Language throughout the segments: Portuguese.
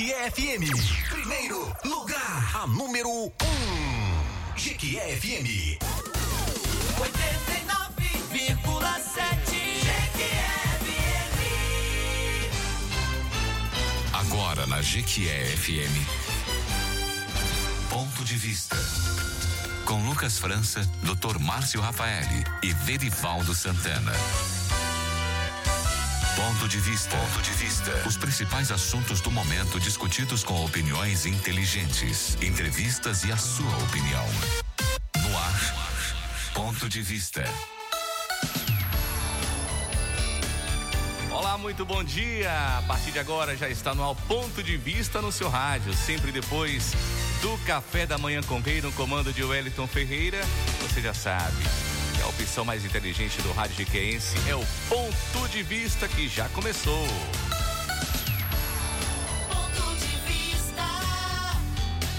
Jequié FM. Primeiro lugar, a número 1. Um. Jequié FM. 89,7 Agora na Jequié FM. Ponto de vista. Com Lucas França, Dr. Márcio Rafaeli e Verivaldo Santana. Ponto de vista. Ponto de vista. Os principais assuntos do momento discutidos com opiniões inteligentes, entrevistas e a sua opinião. No ar. Ponto de vista. Olá, muito bom dia. A partir de agora já está no Ponto de Vista no seu rádio, sempre depois do café da manhã com rei no comando de Wellington Ferreira. Você já sabe. A opção mais inteligente do rádio jiqueense é o Ponto de Vista que já começou. Ponto de vista,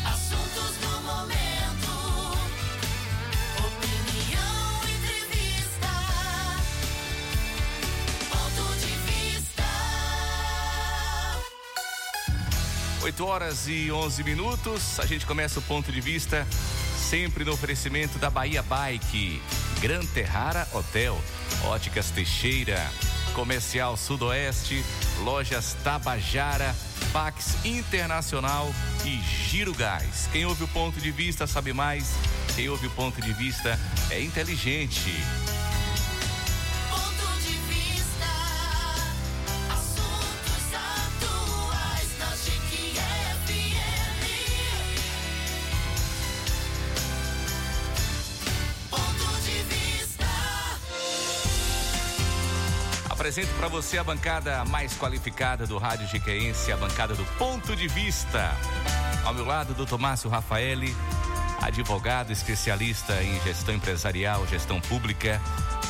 assuntos do momento, opinião, entrevista. Ponto de vista. 8 horas e 11 minutos. A gente começa o ponto de vista sempre no oferecimento da Bahia Bike, Gran Terrara Hotel, Óticas Teixeira, Comercial Sudoeste, Lojas Tabajara, Pax Internacional e Giro Gás. Quem ouve o ponto de vista sabe mais. Quem ouve o ponto de vista é inteligente. Apresento para você a bancada mais qualificada do Rádio Jiqueense, a bancada do Ponto de Vista. Ao meu lado, doutor Márcio Rafaeli, advogado especialista em gestão empresarial, gestão pública,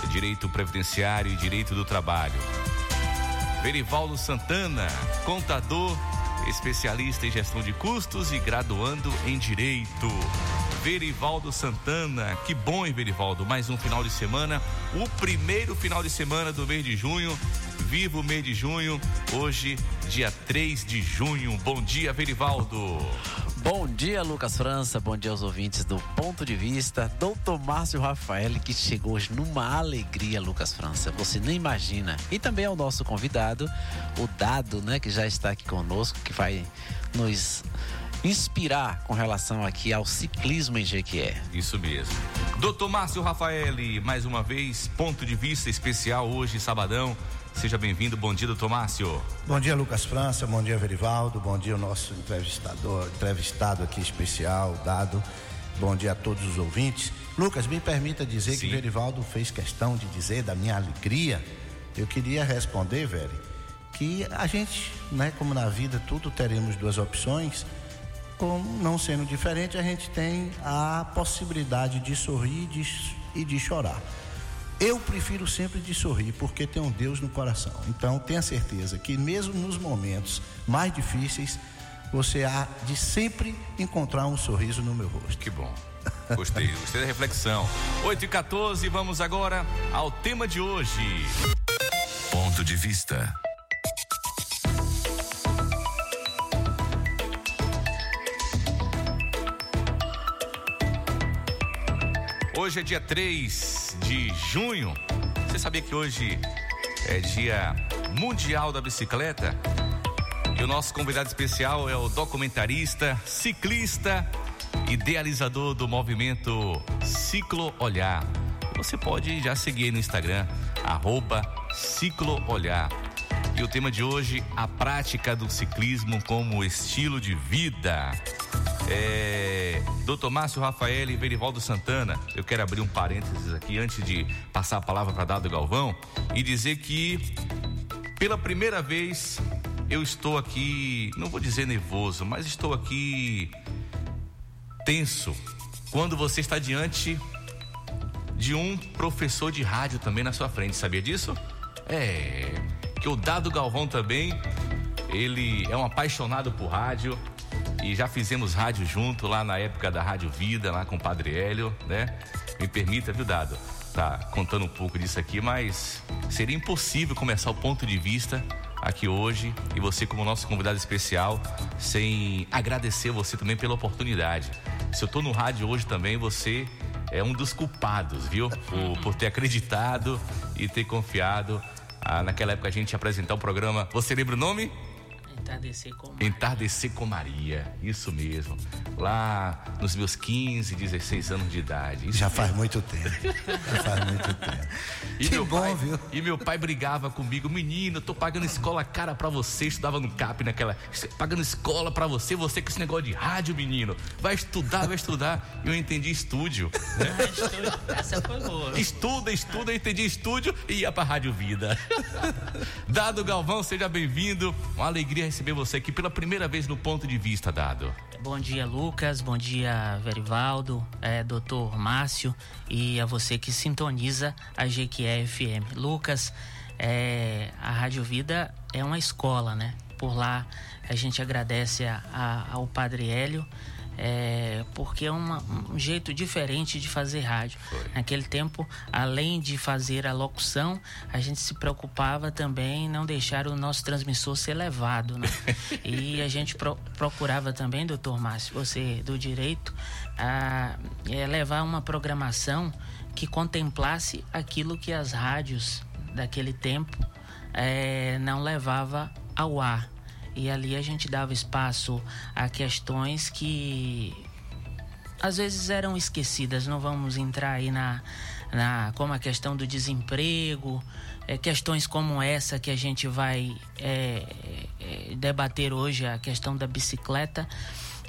direito previdenciário e direito do trabalho. Verivaldo Santana, contador, especialista em gestão de custos e graduando em direito. Verivaldo Santana, que bom, hein, Verivaldo? Mais um final de semana, o primeiro final de semana do mês de junho. Viva o mês de junho, hoje, dia 3 de junho. Bom dia, Verivaldo. Bom dia, Lucas França. Bom dia aos ouvintes do Ponto de Vista. Doutor Márcio Rafael, que chegou hoje numa alegria, Lucas França. Você nem imagina. E também ao nosso convidado, o Dado, né, que já está aqui conosco, que vai nos inspirar com relação aqui ao ciclismo em Jequié. Isso mesmo. Doutor Márcio Rafaeli, mais uma vez, ponto de vista especial hoje, sabadão. Seja bem-vindo. Bom dia, doutor Márcio. Bom dia, Lucas França. Bom dia, Verivaldo. Bom dia, o nosso entrevistador, entrevistado aqui especial, dado. Bom dia a todos os ouvintes. Lucas, me permita dizer Sim. que Verivaldo fez questão de dizer da minha alegria. Eu queria responder, Veri, que a gente, né, como na vida tudo teremos duas opções, como não sendo diferente, a gente tem a possibilidade de sorrir e de, e de chorar. Eu prefiro sempre de sorrir, porque tem um Deus no coração. Então, tenha certeza que mesmo nos momentos mais difíceis, você há de sempre encontrar um sorriso no meu rosto. Que bom. Gostei, gostei da reflexão. 8 e 14, vamos agora ao tema de hoje. Ponto de vista. Hoje é dia 3 de junho. Você sabia que hoje é dia mundial da bicicleta? E o nosso convidado especial é o documentarista, ciclista, idealizador do movimento Ciclo Olhar. Você pode já seguir no Instagram, arroba Ciclo Olhar. E o tema de hoje, a prática do ciclismo como estilo de vida. É, Doutor Márcio Rafael e Verivaldo Santana, eu quero abrir um parênteses aqui antes de passar a palavra para Dado Galvão e dizer que pela primeira vez eu estou aqui, não vou dizer nervoso, mas estou aqui tenso quando você está diante de um professor de rádio também na sua frente, sabia disso? É, que o Dado Galvão também, ele é um apaixonado por rádio e já fizemos rádio junto lá na época da Rádio Vida, lá com o Padre Hélio, né? Me permita, viu, Dado? Tá contando um pouco disso aqui, mas seria impossível começar o ponto de vista aqui hoje e você como nosso convidado especial, sem agradecer você também pela oportunidade. Se eu tô no rádio hoje também, você é um dos culpados, viu? Por, por ter acreditado e ter confiado. Ah, naquela época a gente ia apresentar o programa. Você lembra o nome? Entardecer com Entardecer com Maria, isso mesmo. Lá nos meus 15, 16 anos de idade. Isso Já mesmo. faz muito tempo. Já faz muito tempo. E que meu bom, pai, viu? E meu pai brigava comigo, menino, eu tô pagando escola cara pra você, estudava no CAP naquela, pagando escola pra você, você com esse negócio de rádio, menino, vai estudar, vai estudar. E eu entendi estúdio. Essa foi boa. Estuda, estuda, eu entendi estúdio e ia pra Rádio Vida. Dado Galvão, seja bem-vindo. Uma alegria receber você aqui pela primeira vez no Ponto de Vista, Dado. Bom dia, Lucas. Bom dia, Verivaldo, é, doutor Márcio e a você que sintoniza a GQE FM. Lucas, é, a Rádio Vida é uma escola, né? Por lá a gente agradece a- a- ao Padre Hélio. É, porque é uma- um jeito diferente de fazer rádio. Naquele tempo, além de fazer a locução, a gente se preocupava também em não deixar o nosso transmissor ser levado, né? e a gente pro- procurava também, doutor Márcio, você do direito, a, é, levar uma programação que contemplasse aquilo que as rádios daquele tempo é, não levava ao ar. E ali a gente dava espaço a questões que às vezes eram esquecidas. Não vamos entrar aí na, na como a questão do desemprego, é, questões como essa que a gente vai é, é, debater hoje, a questão da bicicleta.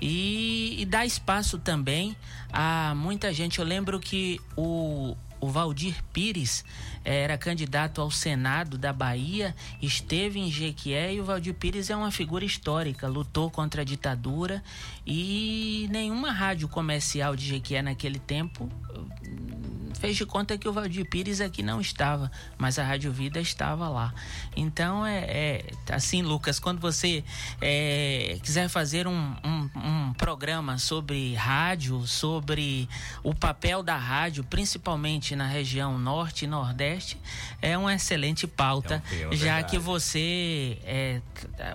E, e dar espaço também a muita gente. Eu lembro que o, o Valdir Pires eh, era candidato ao Senado da Bahia, esteve em Jequié e o Valdir Pires é uma figura histórica, lutou contra a ditadura e nenhuma rádio comercial de Jequié naquele tempo hum, fez de conta que o Valdir Pires aqui não estava, mas a Rádio Vida estava lá. Então é, é assim, Lucas, quando você é, quiser fazer um, um, um programa sobre rádio, sobre o papel da rádio, principalmente na região norte e nordeste, é uma excelente pauta, É um já que você é,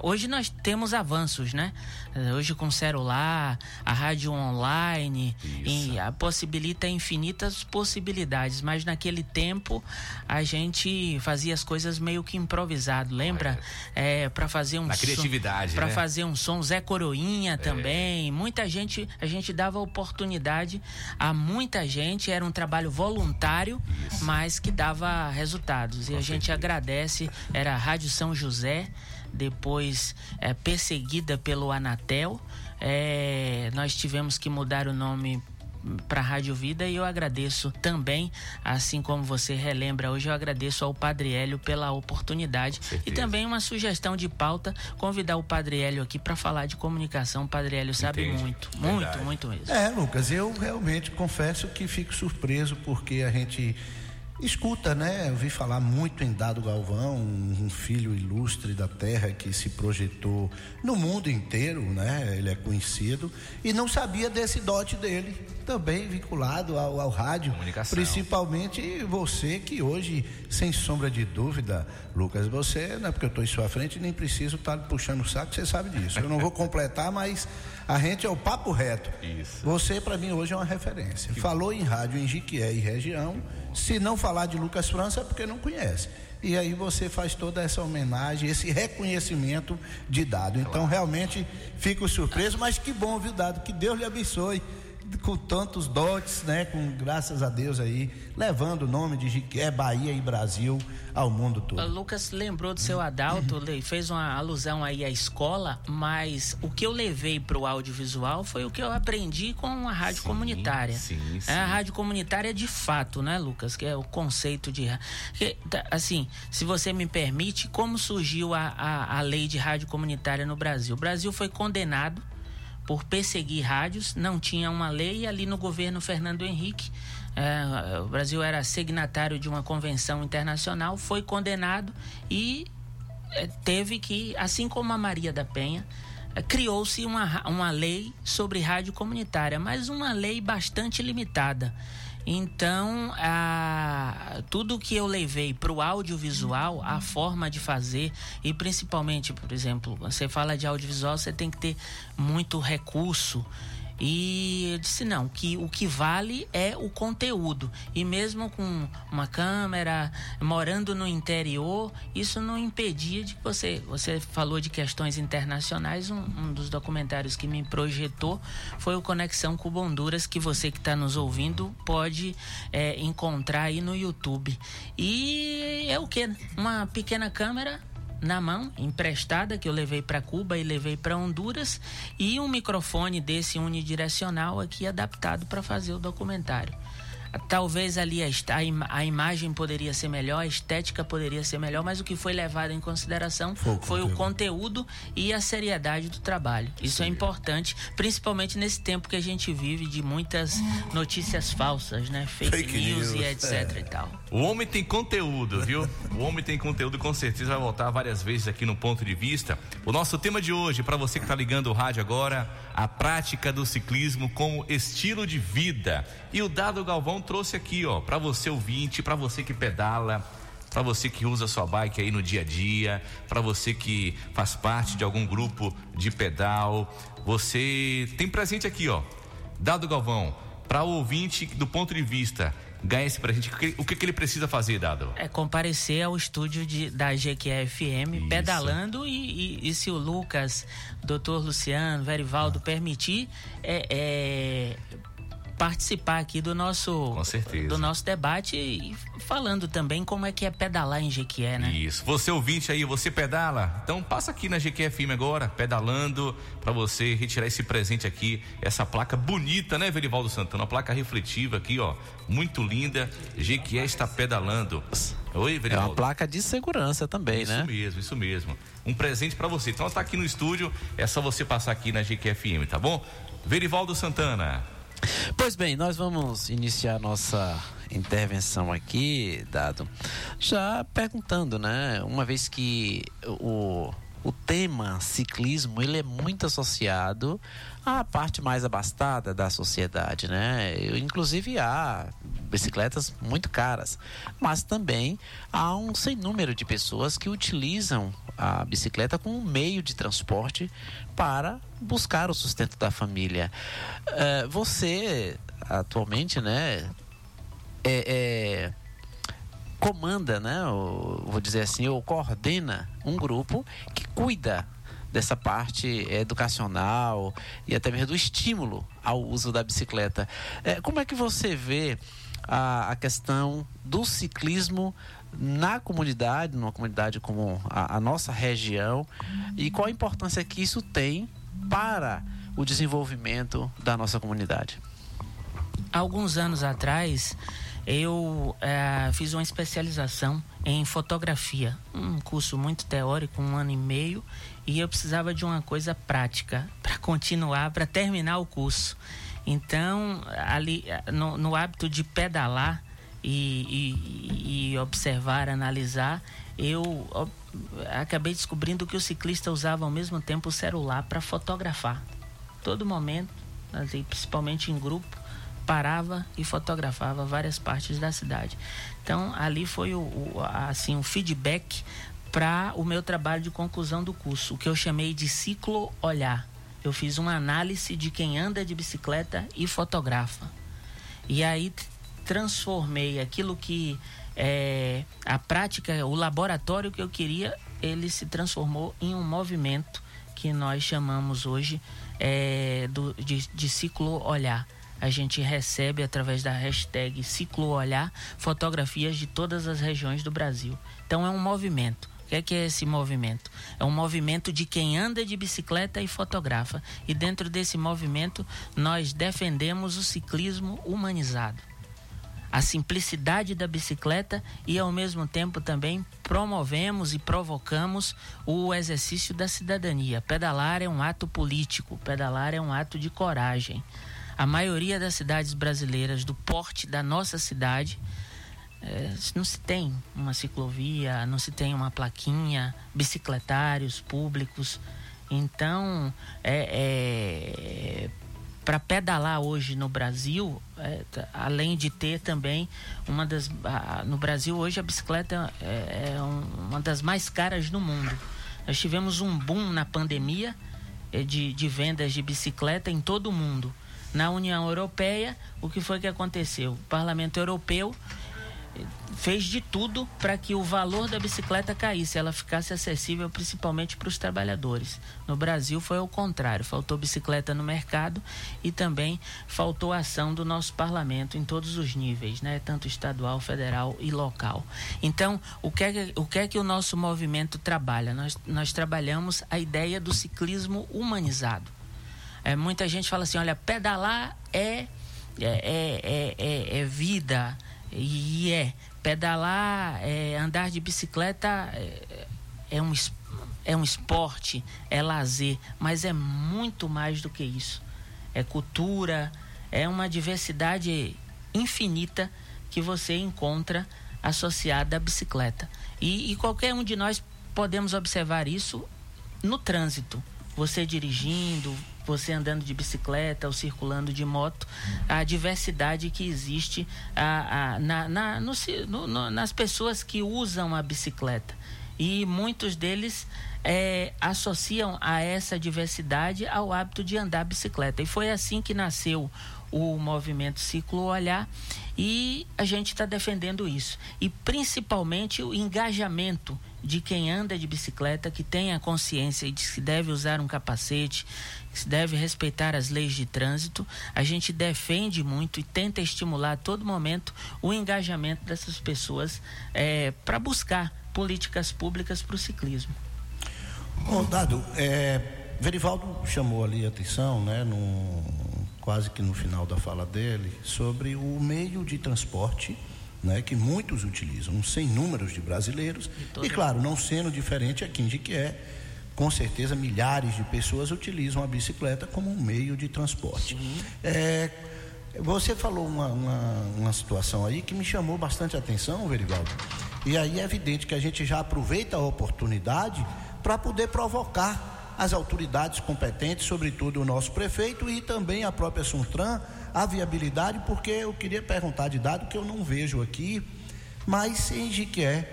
hoje nós temos avanços, né? Hoje com celular, a rádio online, Isso. e a possibilita infinitas possibilidades, mas naquele tempo a gente fazia as coisas meio que improvisado, lembra? É, para fazer um Na criatividade, pra né? fazer um som Zé Coroinha também. Muita gente, a gente dava oportunidade a muita gente, era um trabalho voluntário, mas que dava resultados. E a gente agradece, era a Rádio São José, depois é, perseguida pelo Anatel. É, nós tivemos que mudar o nome para a Rádio Vida e eu agradeço também, assim como você relembra hoje, eu agradeço ao Padre Hélio pela oportunidade e também uma sugestão de pauta, convidar o Padre Hélio aqui para falar de comunicação. O Padre Hélio sabe Entende. muito, Verdade. muito, muito mesmo. É, Lucas, eu realmente confesso que fico surpreso porque a gente escuta, né? Eu vi falar muito em Dado Galvão, um filho ilustre da terra que se projetou no mundo inteiro, né? Ele é conhecido e não sabia desse dote dele, também vinculado ao, ao rádio, Comunicação. principalmente você que hoje, sem sombra de dúvida, Lucas, você, não é porque eu estou em sua frente, nem preciso estar puxando o saco, você sabe disso. Eu não vou completar, mas a gente é o papo reto. Isso. Você, para mim, hoje é uma referência. Falou em rádio em Jiquié e região. Se não falar de Lucas França, é porque não conhece. E aí você faz toda essa homenagem, esse reconhecimento de dado. Então, realmente, fico surpreso, mas que bom, viu, dado? Que Deus lhe abençoe com tantos dotes, né? Com graças a Deus aí, levando o nome de Jiquié, Bahia e Brasil ao mundo O todo. Lucas lembrou do seu Adalto, fez uma alusão aí à escola, mas o que eu levei para o audiovisual foi o que eu aprendi com a rádio Sim, comunitária. sim, É, sim. a rádio comunitária de fato, né, Lucas? Que é o conceito de. tá, assim, se você me permite, como surgiu a, a, a lei de rádio comunitária no Brasil? O Brasil foi condenado por perseguir rádios, não tinha uma lei ali no governo Fernando Henrique, eh, o Brasil era signatário de uma convenção internacional, foi condenado e eh, teve que, assim como a Maria da Penha, eh, criou-se uma, uma lei sobre rádio comunitária, mas uma lei bastante limitada. Então, a, tudo que eu levei para o audiovisual, a forma de fazer, e principalmente, por exemplo, você fala de audiovisual, você tem que ter muito recurso. E eu disse não, que o que vale é o conteúdo. E mesmo com uma câmera, morando no interior, isso não impedia de você. Você falou de questões internacionais. Um, um dos documentários que me projetou foi o Conexão com Honduras, que você que está nos ouvindo pode é, encontrar aí no YouTube. E é o que? Uma pequena câmera na mão, emprestada, que eu levei para Cuba e levei para Honduras, e um microfone desse unidirecional aqui adaptado para fazer o documentário. Talvez ali a, a, im a, imagem poderia ser melhor, a estética poderia ser melhor, mas o que foi levado em consideração foi o, foi conteúdo. o conteúdo e a seriedade do trabalho. Isso Sim. é importante, principalmente nesse tempo que a gente vive de muitas notícias falsas, né? Fake, Fake news, news, e etc é. e tal. O homem tem conteúdo, viu? o homem tem conteúdo, com certeza vai voltar várias vezes aqui no ponto de vista. O nosso tema de hoje, para você que está ligando o rádio agora, a prática do ciclismo como estilo de vida. E o Dado Galvão trouxe aqui, ó, para você ouvinte, para você que pedala, para você que usa sua bike aí no dia a dia, para você que faz parte de algum grupo de pedal, você tem presente aqui, ó. Dado Galvão, para o ouvinte do ponto de vista ganhar esse presente, o que, que ele precisa fazer, Dado? É comparecer ao estúdio de, da GQFM, pedalando e, e, e, se o Lucas, doutor Luciano, Verivaldo ah. permitir, é, é, participar aqui do nosso do nosso debate e falando também como é que é pedalar em Jequié, né? Isso. Você ouvinte aí, você pedala? Então passa aqui na Jequié FM agora, pedalando para você retirar esse presente aqui, essa placa bonita, né, Verivaldo Santana? Uma placa refletiva aqui, ó, muito linda. Jequié está pedalando. Oi, Verivaldo. É uma placa de segurança também, isso né? Isso mesmo, isso mesmo. Um presente para você. Então tá aqui no estúdio, é só você passar aqui na GQFM, tá bom? Verivaldo Santana. Pois bem, nós vamos iniciar nossa intervenção aqui, dado já perguntando, né? Uma vez que o, o tema ciclismo ele é muito associado à parte mais abastada da sociedade, né? Inclusive há bicicletas muito caras, mas também há um sem número de pessoas que utilizam a bicicleta como um meio de transporte para buscar o sustento da família. Uh, você atualmente, né, é, é, comanda, né, ou, vou dizer assim, ou coordena um grupo que cuida dessa parte educacional e até mesmo do estímulo ao uso da bicicleta. É, como é que você vê a, a questão do ciclismo na comunidade, numa comunidade como a, a, nossa região, e qual a importância que isso tem para o desenvolvimento da nossa comunidade. Alguns anos atrás, eu é, fiz uma especialização em fotografia, um curso muito teórico, um ano e meio, e eu precisava de uma coisa prática para continuar, para terminar o curso. Então, ali no, no hábito de pedalar e, e, e, observar, analisar, eu acabei descobrindo que o ciclista usava ao mesmo tempo o celular para fotografar. Todo momento, principalmente em grupo, parava e fotografava várias partes da cidade. Então, ali foi o, o assim, um feedback para o meu trabalho de conclusão do curso, o que eu chamei de ciclo olhar eu fiz uma análise de quem anda de bicicleta e fotografa. E aí transformei aquilo que é, a prática, o laboratório que eu queria, ele se transformou em um movimento que nós chamamos hoje é, do, de, de ciclo olhar. A gente recebe através da hashtag ciclo olhar fotografias de todas as regiões do Brasil. Então é um movimento. O que é, que é esse movimento? É um movimento de quem anda de bicicleta e fotografa. E dentro desse movimento, nós defendemos o ciclismo humanizado. A simplicidade da bicicleta e, ao mesmo tempo, também promovemos e provocamos o exercício da cidadania. Pedalar é um ato político, pedalar é um ato de coragem. A maioria das cidades brasileiras, do porte da nossa cidade, não se tem uma ciclovia, não se tem uma plaquinha, bicicletários públicos. Então, é, é para pedalar hoje no Brasil, é, além de ter também uma das. a- no Brasil hoje a bicicleta é, é um- uma das mais caras do mundo. Nós tivemos um boom na pandemia eh, de, de vendas de bicicleta em todo o mundo. Na União Europeia, o que foi que aconteceu? O Parlamento Europeu fez de tudo para que o valor da bicicleta caísse, ela ficasse acessível principalmente para os trabalhadores. No Brasil foi o contrário, faltou bicicleta no mercado e também faltou ação do nosso parlamento em todos os níveis, né? tanto estadual, federal e local. Então, o que é que o, que é que o nosso movimento trabalha? Nós, nós trabalhamos a ideia do ciclismo humanizado. É, muita gente fala assim, olha, pedalar é, é, é, é, é vida, e é. Pedalar, é, andar de bicicleta é, é, um, é um esporte, é lazer, mas é muito mais do que isso. É cultura, é uma diversidade infinita que você encontra associada à bicicleta. E, e qualquer um de nós podemos observar isso no trânsito. Você dirigindo, você andando de bicicleta ou circulando de moto, a diversidade que existe a, a- na, na- no no- nas pessoas que usam a bicicleta. E muitos deles eh, associam a essa diversidade ao hábito de andar bicicleta. E foi assim que nasceu o movimento Ciclo Olhar e a gente está defendendo isso. E principalmente o engajamento de quem anda de bicicleta, que tenha consciência de que deve usar um capacete, que se deve respeitar as leis de trânsito. A gente defende muito e tenta estimular a todo momento o engajamento dessas pessoas para buscar políticas públicas para o ciclismo. Bom, Dado, é, Verivaldo chamou ali a atenção, né, no, quase que no final da fala dele, sobre o meio de transporte né, que muitos utilizam, sem números de brasileiros, e claro, não sendo diferente aqui em Jiquié, com certeza milhares de pessoas utilizam a bicicleta como um meio de transporte. É, você falou uma, uma, uma situação aí que me chamou bastante atenção, Verivaldo. E aí é evidente que a gente já aproveita a oportunidade para poder provocar as autoridades competentes, sobretudo o nosso prefeito e também a própria Suntran, a viabilidade, porque eu queria perguntar de dado que eu não vejo aqui, mas em Jiquié,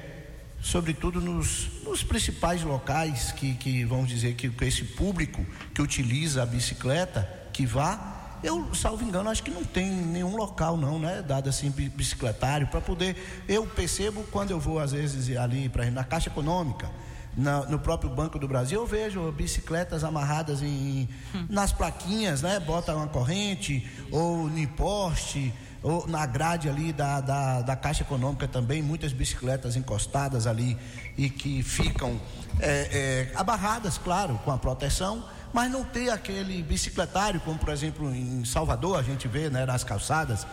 sobretudo nos, nos principais locais que, que vamos dizer que, que esse público que utiliza a bicicleta, que vá, eu, salvo engano, acho que não tem nenhum local não, né, dado assim bi- bicicletário para poder. Eu percebo quando eu vou às vezes ali para na Caixa Econômica, na- no próprio Banco do Brasil, eu vejo bicicletas amarradas em nas plaquinhas, né, bota uma corrente ou em poste ou na grade ali da, da, da Caixa Econômica também, muitas bicicletas encostadas ali e que ficam é, é, abarradas, claro, com a proteção, mas não ter aquele bicicletário, como por exemplo em Salvador a gente vê né, nas calçadas,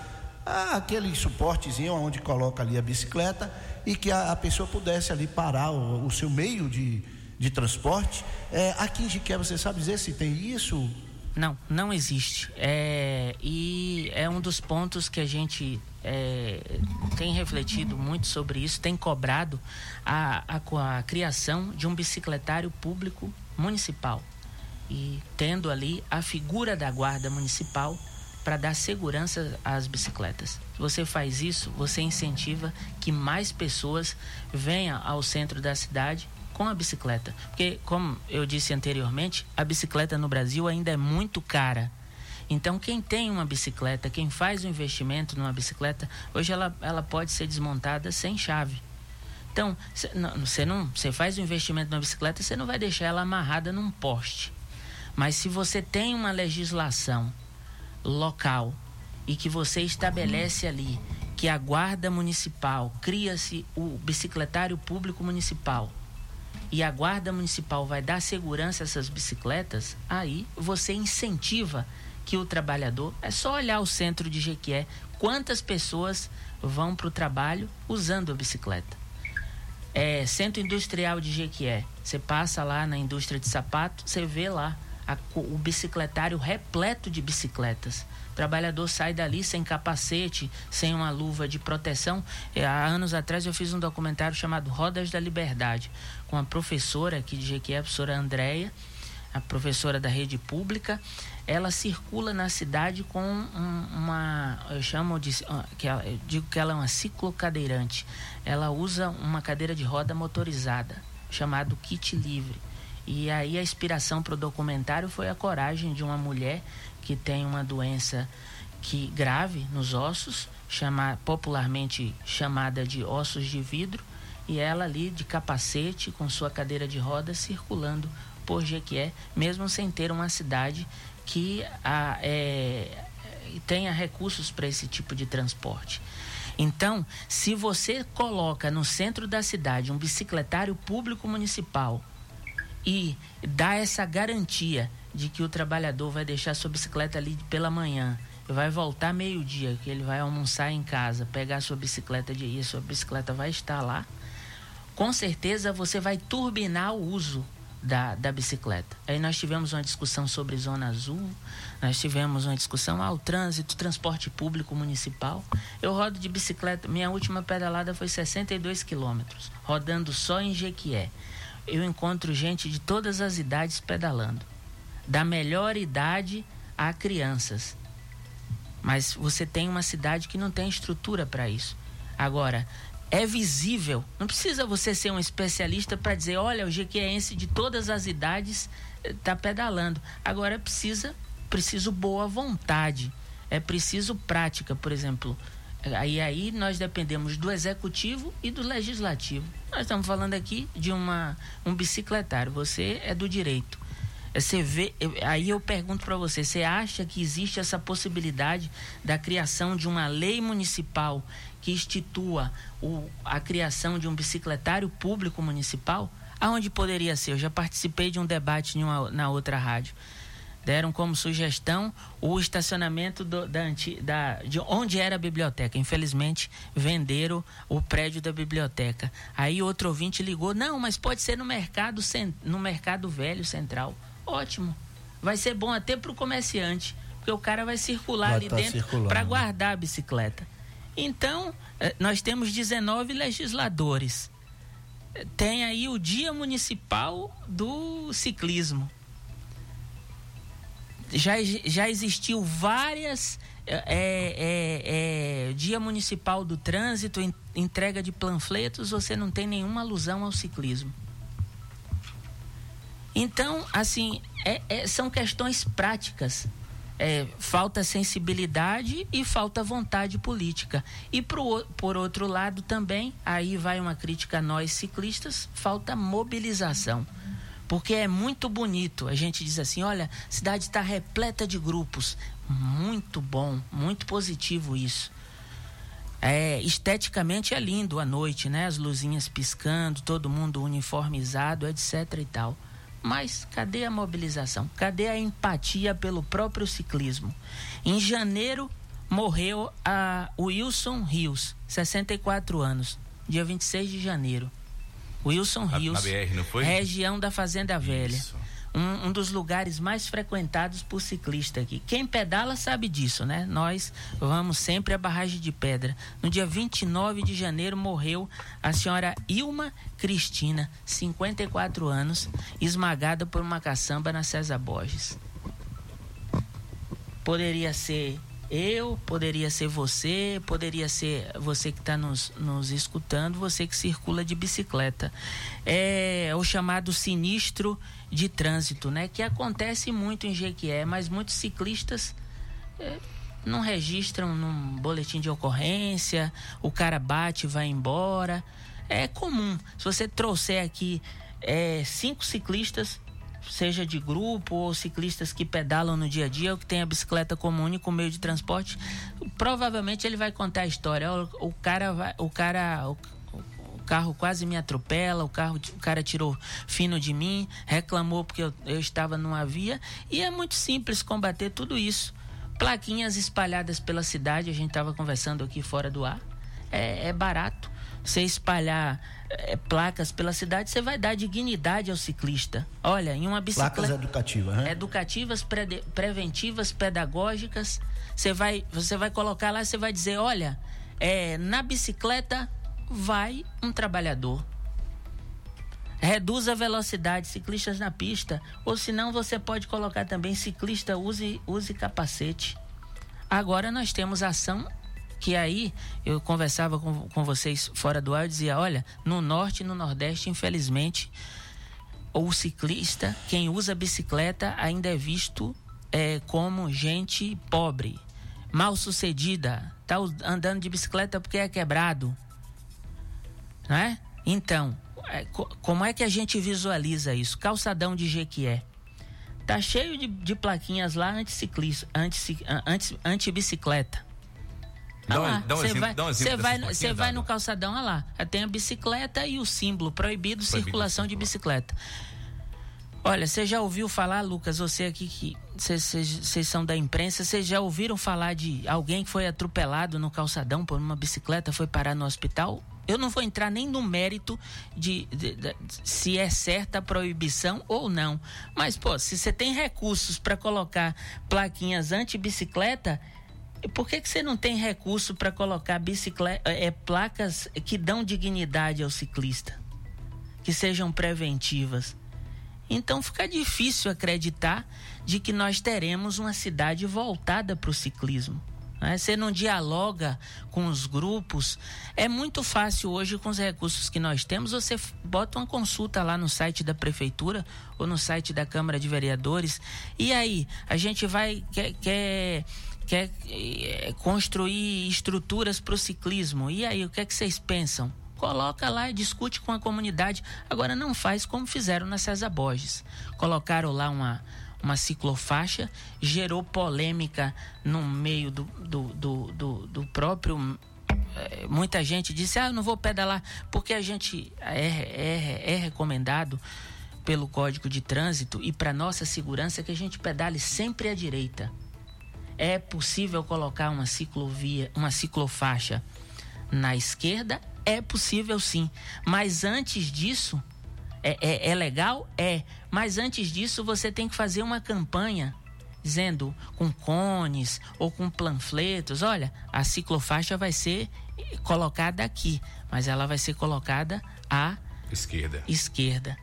aquele suportezinho onde coloca ali a bicicleta e que a, a pessoa pudesse ali parar o, o seu meio de, de transporte. É, aqui em Jiqué, você sabe dizer se tem isso? Não, não existe. É, e é um dos pontos que a gente é, tem refletido muito sobre isso, tem cobrado a, a, a criação de um bicicletário público municipal. E tendo ali a figura da guarda municipal para dar segurança às bicicletas. Se você faz isso, você incentiva que mais pessoas venham ao centro da cidade com a bicicleta. Porque, como eu disse anteriormente, a bicicleta no Brasil ainda é muito cara. Então, quem tem uma bicicleta, quem faz um investimento numa bicicleta, hoje ela, ela pode ser desmontada sem chave. Então, você não, você faz um investimento numa bicicleta, você não vai deixar ela amarrada num poste. Mas se você tem uma legislação local e que você estabelece ali que a guarda municipal cria-se o bicicletário público municipal e a guarda municipal vai dar segurança a essas bicicletas, aí você incentiva que o trabalhador é só olhar o centro de Jequié, quantas pessoas vão para o trabalho usando a bicicleta. É, centro industrial de Jequié, você passa lá na indústria de sapato, você vê lá a o bicicletário repleto de bicicletas. O trabalhador sai dali sem capacete, sem uma luva de proteção. É, há anos atrás eu fiz um documentário chamado Rodas da Liberdade, com a professora aqui de Jequié, a professora Andréia, a professora da rede pública, ela circula na cidade com um- uma, eu chamo de, ah, digo que ela é uma ciclocadeirante. Ela usa uma cadeira de roda motorizada, chamado kit livre. E aí a inspiração para o documentário foi a coragem de uma mulher que tem uma doença que grave nos ossos, chama, popularmente chamada de ossos de vidro, e ela ali de capacete com sua cadeira de roda circulando por Jequié, mesmo sem ter uma cidade que a, é, tenha recursos para esse tipo de transporte. Então, se você coloca no centro da cidade um bicicletário público municipal e dá essa garantia de que o trabalhador vai deixar sua bicicleta ali pela manhã vai voltar meio-dia, que ele vai almoçar em casa, pegar sua bicicleta de ir, sua bicicleta vai estar lá, com certeza você vai turbinar o uso da, da bicicleta. Aí nós tivemos uma discussão sobre zona azul, nós tivemos uma discussão, ah, o trânsito, transporte público municipal. Eu rodo de bicicleta, minha última pedalada foi 62 quilômetros, rodando só em Jequié. Eu encontro gente de todas as idades pedalando, da melhor idade a crianças. Mas você tem uma cidade que não tem estrutura para isso. Agora, é visível. Não precisa você ser um especialista para dizer, olha, o jequiense de todas as idades está pedalando. Agora precisa, preciso boa vontade. É preciso prática, por exemplo. Aí aí nós dependemos do executivo e do legislativo. Nós estamos falando aqui de uma um bicicletário. Você é do direito. Você vê, aí eu pergunto para você, você acha que existe essa possibilidade da criação de uma lei municipal que institua o, a criação de um bicicletário público municipal? Aonde poderia ser? Eu já participei de um debate uma- na outra rádio. Deram como sugestão o estacionamento do- da, da- de onde era a biblioteca. Infelizmente, venderam o prédio da biblioteca. Aí outro ouvinte ligou: não, mas pode ser no mercado, no mercado velho central. Ótimo. Vai ser bom até para o comerciante, porque o cara vai circular Vai ali tá dentro para guardar a bicicleta. Então, eh, nós temos 19 legisladores. Tem aí o Dia Municipal do Ciclismo já, já existiu várias é, é, é, dia municipal do trânsito, en- entrega de panfletos, você não tem nenhuma alusão ao ciclismo. Então, assim, é- é- são questões práticas. É, falta sensibilidade e falta vontade política. E pro, por outro lado também, aí vai uma crítica a nós ciclistas, falta mobilização. Porque é muito bonito. A gente diz assim: olha, a cidade está repleta de grupos. Muito bom, muito positivo isso. É, esteticamente é lindo à noite, né? As luzinhas piscando, todo mundo uniformizado, etc e tal. Mas cadê a mobilização? Cadê a empatia pelo próprio ciclismo? Em janeiro morreu a Wilson Rios, 64 anos, dia 26 de janeiro. Wilson Rios, BR, região da Fazenda Velha. Isso. Um, um dos lugares mais frequentados por ciclista aqui. Quem pedala sabe disso, né? Nós vamos sempre à barragem de pedra. No dia 29 de janeiro morreu a senhora Ilma Cristina, 54 anos, esmagada por uma caçamba na César Borges. Poderia ser eu, poderia ser você, poderia ser você que está nos, nos escutando, você que circula de bicicleta. É o chamado sinistro de trânsito, né? Que acontece muito em Jequié, mas muitos ciclistas é, não registram num boletim de ocorrência, o cara bate vai embora. É comum. Se você trouxer aqui é, cinco ciclistas, seja de grupo ou ciclistas que pedalam no dia a dia ou que tem a bicicleta como único meio de transporte, provavelmente ele vai contar a história. O, o cara vai, o cara, o, carro quase me atropela, o carro, o cara tirou fino de mim, reclamou porque eu, eu estava numa via e é muito simples combater tudo isso. Plaquinhas espalhadas pela cidade, a gente estava conversando aqui fora do ar, é, é barato. Você espalhar é, placas pela cidade, você vai dar dignidade ao ciclista. Olha, em uma bicicleta Placas educativas, né? educativas, prede- preventivas, pedagógicas. Você vai, você vai colocar lá, você vai dizer, olha, é, na bicicleta vai um trabalhador. Reduz a velocidade, ciclistas na pista. Ou senão você pode colocar também ciclista use, use capacete. Agora nós temos ação que aí eu conversava com, com vocês fora do ar e dizia, olha, no norte e no nordeste, infelizmente, o ciclista, quem usa bicicleta, ainda é visto é, como gente pobre, mal sucedida, tá andando de bicicleta porque é quebrado. Né? Então, é, co como é que a gente visualiza isso? Calçadão de Jequié. Tá cheio de, de plaquinhas lá anticiclista, anti, anti, Dá um- lá, Você vai, vai, vai no calçadão, olha lá. Tem a bicicleta e o símbolo, proibido, circulação de bicicleta. Olha, você já ouviu falar, Lucas, você aqui que vocês são da imprensa, vocês já ouviram falar de alguém que foi atropelado no calçadão por uma bicicleta, foi parar no hospital? Eu não vou entrar nem no mérito de, de- de- se é certa a proibição ou não. Mas, pô, se você tem recursos para colocar plaquinhas anti-bicicleta, por que, que você não tem recurso para colocar bicicleta, é, placas que dão dignidade ao ciclista? Que sejam preventivas? Então fica difícil acreditar de que nós teremos uma cidade voltada para o ciclismo. né? Você não dialoga com os grupos. É muito fácil hoje com os recursos que nós temos. Você bota uma consulta lá no site da prefeitura ou no site da Câmara de Vereadores. E aí, a gente vai quer, quer, quer eh, construir estruturas para o ciclismo. E aí, o que é que vocês pensam? Coloca lá e discute com a comunidade. Agora não faz como fizeram na César Borges. Colocaram lá uma, uma ciclofaixa, gerou polêmica no meio do, do, do, do, do próprio. Muita gente disse, ah, eu não vou pedalar, porque a gente é, é, é recomendado pelo Código de Trânsito e para nossa segurança que a gente pedale sempre à direita. É possível colocar uma ciclovia, uma ciclofaixa na esquerda? É possível sim. Mas antes disso, é, é, é legal? É. Mas antes disso, você tem que fazer uma campanha dizendo com cones ou com panfletos: olha, a ciclofaixa vai ser colocada aqui, mas ela vai ser colocada à Esquerda. esquerda.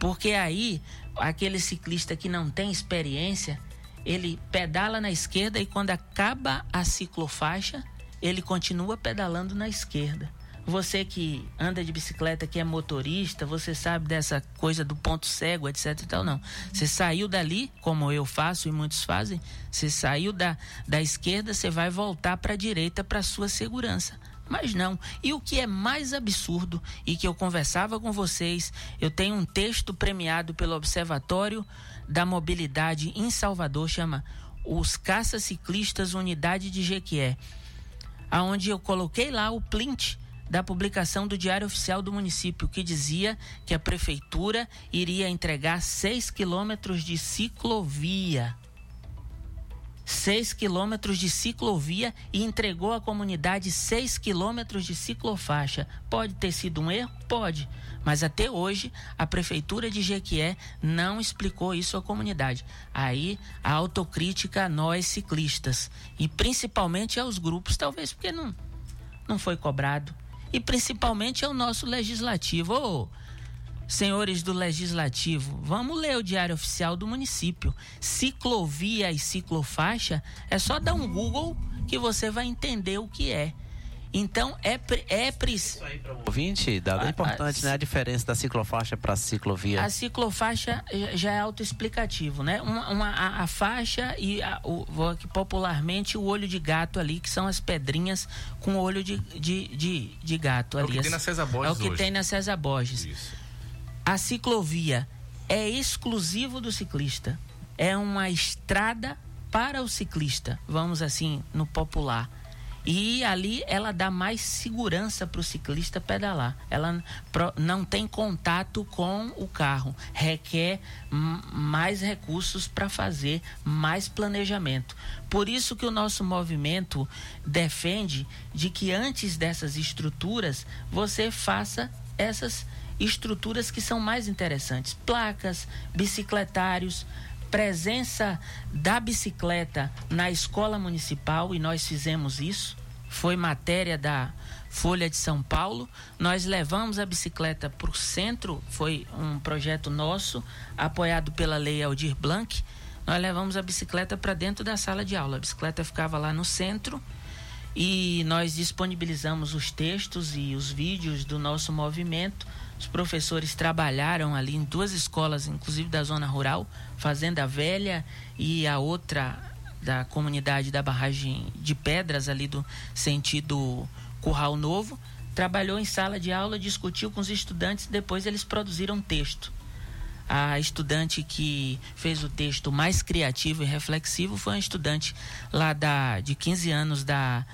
Porque aí, aquele ciclista que não tem experiência, ele pedala na esquerda e quando acaba a ciclofaixa, ele continua pedalando na esquerda. Você que anda de bicicleta, que é motorista, você sabe dessa coisa do ponto cego, etc e tal, não. Você saiu dali, como eu faço e muitos fazem, você saiu da, da esquerda, você vai voltar para a direita para sua segurança. Mas não. E o que é mais absurdo e que eu conversava com vocês, eu tenho um texto premiado pelo Observatório da Mobilidade em Salvador, chama Os Caça Ciclistas Unidade de Jequié, aonde eu coloquei lá o plint da publicação do Diário Oficial do município, que dizia que a prefeitura iria entregar 6 quilômetros de ciclovia. 6 quilômetros de ciclovia e entregou à comunidade 6 quilômetros de ciclofaixa. Pode ter sido um erro? Pode. Mas até hoje, a Prefeitura de Jequié não explicou isso à comunidade. Aí, a autocrítica a nós ciclistas. E principalmente aos grupos, talvez porque não, não foi cobrado. E principalmente ao nosso legislativo. Ô, senhores do legislativo, vamos ler o diário oficial do município. Ciclovia e ciclofaixa é só dar um Google que você vai entender o que é. Então é é preciso Ouvinte, dado Ah, é importante, ah, né? A diferença da ciclofaixa para ciclovia. A ciclofaixa já- é autoexplicativo, né? Uma, uma- a, a faixa e a- o, popularmente o olho de gato ali, que são as pedrinhas com olho de, de, de, de gato É o ali. que tem na César Borges É o que hoje. tem na César Borges. Isso. A ciclovia é exclusivo do ciclista. É uma estrada para o ciclista, vamos assim, no popular. E ali ela dá mais segurança para o ciclista pedalar. Ela não tem contato com o carro, requer mais recursos para fazer mais planejamento. Por isso que o nosso movimento defende de que antes dessas estruturas você faça essas estruturas que são mais interessantes, placas, bicicletários, presença da bicicleta na escola municipal e nós fizemos isso. foi matéria da Folha de São Paulo. Nós levamos a bicicleta para o centro, foi um projeto nosso, apoiado pela Lei Aldir Blanc. Nós levamos a bicicleta para dentro da sala de aula. A bicicleta ficava lá no centro e nós disponibilizamos os textos e os vídeos do nosso movimento. Os professores trabalharam ali em duas escolas, inclusive da zona rural, Fazenda Velha e a outra da comunidade da barragem de Pedras, ali do sentido Curral Novo. Trabalhou em sala de aula, discutiu com os estudantes, depois eles produziram texto. A estudante que fez o texto mais criativo e reflexivo foi uma estudante lá da, de 15 anos da,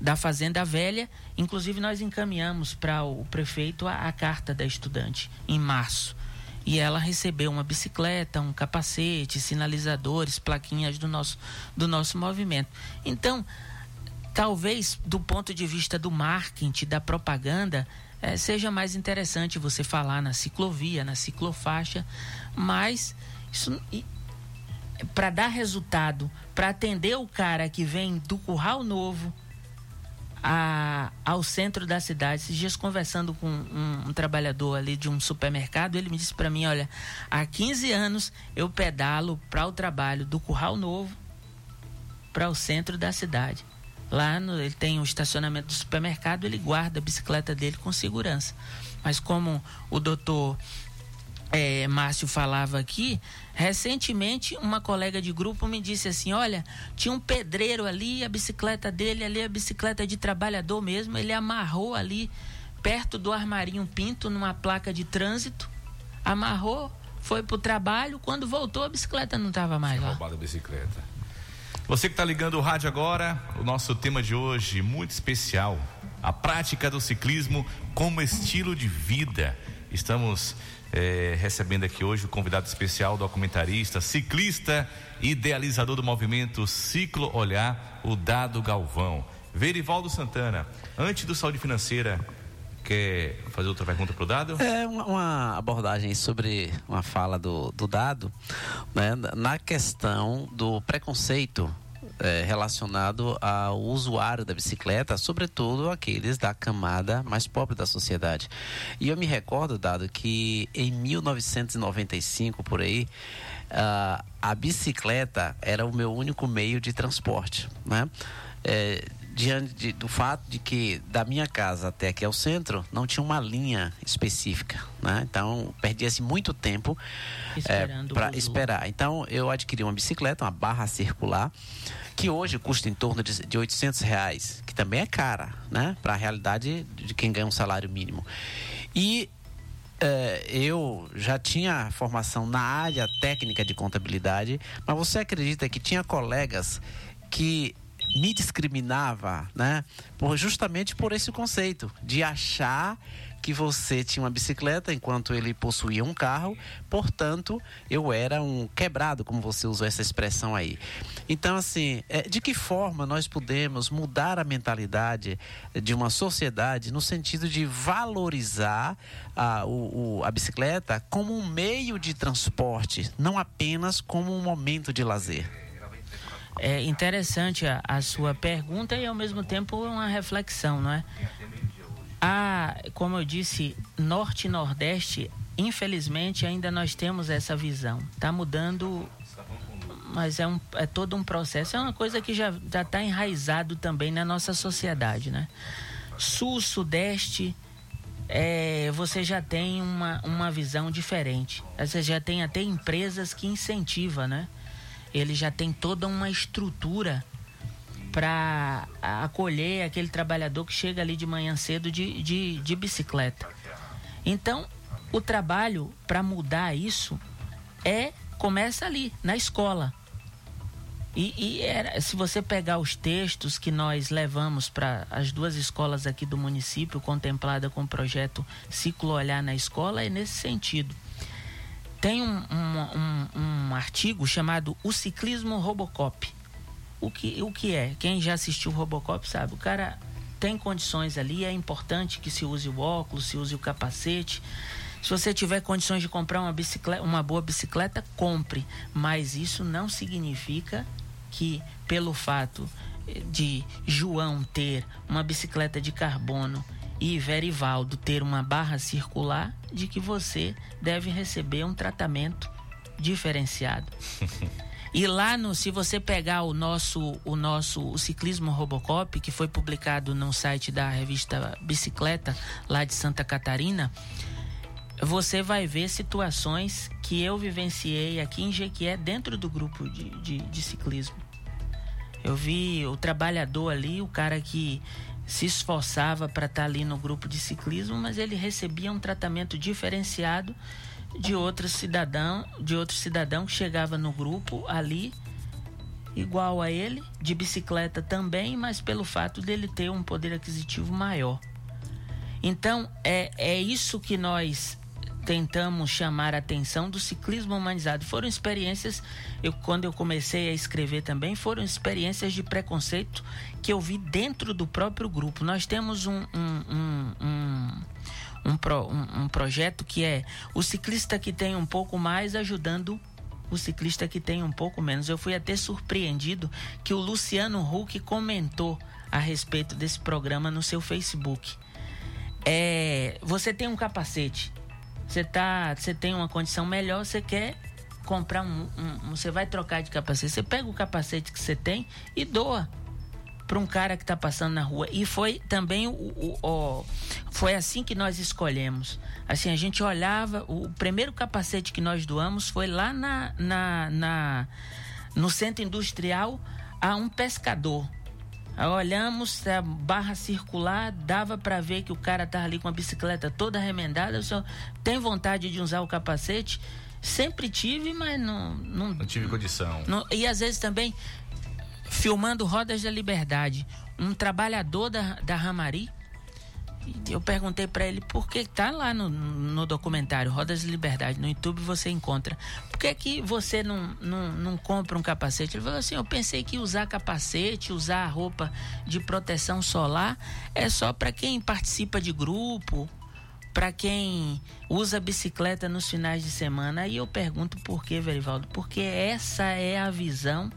da Fazenda Velha. Inclusive, nós encaminhamos para o prefeito a, a carta da estudante em março. E ela recebeu uma bicicleta, um capacete, sinalizadores, plaquinhas do nosso, do nosso movimento. Então, talvez do ponto de vista do marketing, da propaganda, eh, seja mais interessante você falar na ciclovia, na ciclofaixa, mas isso para dar resultado, para atender o cara que vem do Curral Novo a, ao centro da cidade. Esses dias conversando com um, um trabalhador ali de um supermercado, ele me disse para mim, olha, há 15 anos eu pedalo para o trabalho do Curral Novo para o centro da cidade. Lá no, ele tem um estacionamento do supermercado, ele guarda a bicicleta dele com segurança. Mas como o doutor é, Márcio falava aqui, recentemente uma colega de grupo me disse assim: olha, tinha um pedreiro ali, a bicicleta dele ali, a bicicleta de trabalhador mesmo, ele amarrou ali perto do armarinho Pinto, numa placa de trânsito, amarrou, foi pro trabalho, quando voltou a bicicleta não estava mais lá. Roubada a bicicleta. Você que está ligando o rádio agora, o nosso tema de hoje, muito especial, a prática do ciclismo como estilo de vida. Estamos é, recebendo aqui hoje o convidado especial, documentarista, ciclista, idealizador do movimento Ciclo Olhar, o Dado Galvão. Verivaldo Santana, antes do Saúde Financeira, quer fazer outra pergunta para o Dado? É uma, uma, abordagem sobre uma fala do, do Dado, né, na questão do preconceito é, relacionado ao usuário da bicicleta, sobretudo aqueles da camada mais pobre da sociedade. E eu me recordo, dado que em 1995 por aí uh, a bicicleta era o meu único meio de transporte, né? É, diante de, do fato de que da minha casa até aqui ao centro não tinha uma linha específica, né? Então perdia-se muito tempo é, para esperar. Então eu adquiri uma bicicleta, uma barra circular, que hoje custa em torno de, de 800 reais, que também é cara, né? Para a realidade de quem ganha um salário mínimo. E é, eu já tinha formação na área técnica de contabilidade, mas você acredita que tinha colegas que me discriminava, né? Por, justamente por esse conceito de achar que você tinha uma bicicleta enquanto ele possuía um carro, portanto, eu era um quebrado, como você usou essa expressão aí. Então, assim, é, de que forma nós podemos mudar a mentalidade de uma sociedade no sentido de valorizar a, o, a bicicleta como um meio de transporte, não apenas como um momento de lazer? É interessante a, a sua pergunta e ao mesmo tempo uma reflexão, não é? A, como eu disse, norte e nordeste, infelizmente ainda nós temos essa visão. Está mudando, mas é, um, é todo um processo. É uma coisa que já está enraizado também na nossa sociedade, né? Sul, sudeste, é, você já tem uma, uma visão diferente. Você já tem até empresas que incentivam, né? Ele já tem toda uma estrutura para acolher aquele trabalhador que chega ali de manhã cedo de, de, de bicicleta. Então, o trabalho para mudar isso é começa ali, na escola. E, e era, se você pegar os textos que nós levamos para as duas escolas aqui do município, contemplada com o projeto Ciclo Olhar na Escola, é nesse sentido. Tem um, um, um, um artigo chamado O Ciclismo Robocop. O que, o que é? Quem já assistiu Robocop sabe. O cara tem condições ali, é importante que se use o óculos, se use o capacete. Se você tiver condições de comprar uma bicicleta, uma boa bicicleta, compre. Mas isso não significa que, pelo fato de João ter uma bicicleta de carbono e Verivaldo ter uma barra circular, de que você deve receber um tratamento diferenciado. E lá no, se você pegar o nosso, o nosso o ciclismo Robocop, que foi publicado no site da revista Bicicleta, lá de Santa Catarina, você vai ver situações que eu vivenciei aqui em Jequié dentro do grupo de, de, de ciclismo. Eu vi o trabalhador ali, o cara que se esforçava para estar ali no grupo de ciclismo, mas ele recebia um tratamento diferenciado de outro cidadão, de outro cidadão que chegava no grupo ali igual a ele, de bicicleta também, mas pelo fato dele ter um poder aquisitivo maior. Então, é, é isso que nós tentamos chamar a atenção do ciclismo humanizado. Foram experiências, eu, quando eu comecei a escrever também, foram experiências de preconceito que eu vi dentro do próprio grupo. Nós temos um, um, um, um um, pro, um, um projeto que é o ciclista que tem um pouco mais ajudando o ciclista que tem um pouco menos. Eu fui até surpreendido que o Luciano Huck comentou a respeito desse programa no seu Facebook. É, você tem um capacete, você tá, você tem uma condição melhor, você quer comprar um, um, você vai trocar de capacete, você pega o capacete que você tem e doa para um cara que está passando na rua. E foi também o, o, o, foi assim que nós escolhemos. Assim, a gente olhava, o primeiro capacete que nós doamos foi lá na, na, na no centro industrial a um pescador. Olhamos a barra circular, dava para ver que o cara estava ali com a bicicleta toda remendada. Eu só tem vontade de usar o capacete? Sempre tive, mas não. Não, não tive condição. Não, e às vezes também filmando Rodas da Liberdade, um trabalhador da, da Ramari. Eu perguntei para ele por que tá lá no, no documentário Rodas da Liberdade, no YouTube você encontra. Por que, que você não, não, não compra um capacete? Ele falou assim: Eu pensei que usar capacete, usar roupa de proteção solar é só para quem participa de grupo, para quem usa bicicleta nos finais de semana. Aí eu pergunto por que, Verivaldo? Porque essa é a visão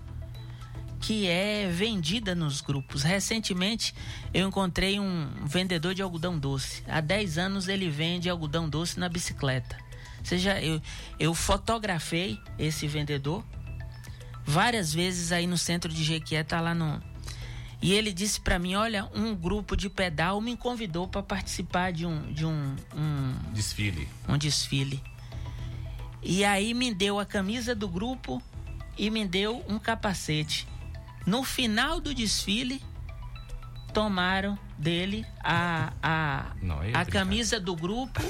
que é vendida nos grupos. Recentemente eu encontrei um vendedor de algodão doce. Há 10 anos ele vende algodão doce na bicicleta. Seja, eu, eu fotografei esse vendedor várias vezes aí no centro de Jequié, tá lá no. E ele disse para mim, olha, um grupo de pedal me convidou para participar de um de um, um desfile. Um desfile. E aí me deu a camisa do grupo e me deu um capacete. No final do desfile, tomaram dele a, a, Não, é a camisa do grupo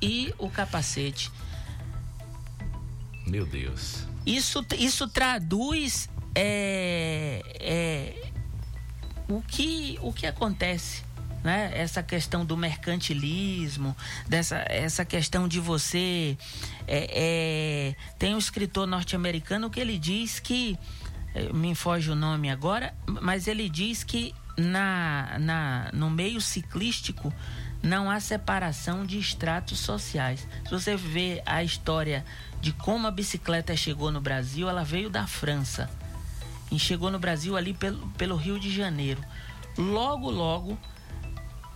e o capacete. Meu Deus. Isso, isso traduz é, é, o, que, o que acontece. Né? Essa questão do mercantilismo, dessa, essa questão de você. é, é, tem um escritor norte-americano que ele diz que. Eh, Me foge o nome agora, mas ele diz que na, na, no meio ciclístico não há separação de estratos sociais. Se você vê a história de como a bicicleta chegou no Brasil, ela veio da França e chegou no Brasil ali pelo, pelo Rio de Janeiro. Logo, logo,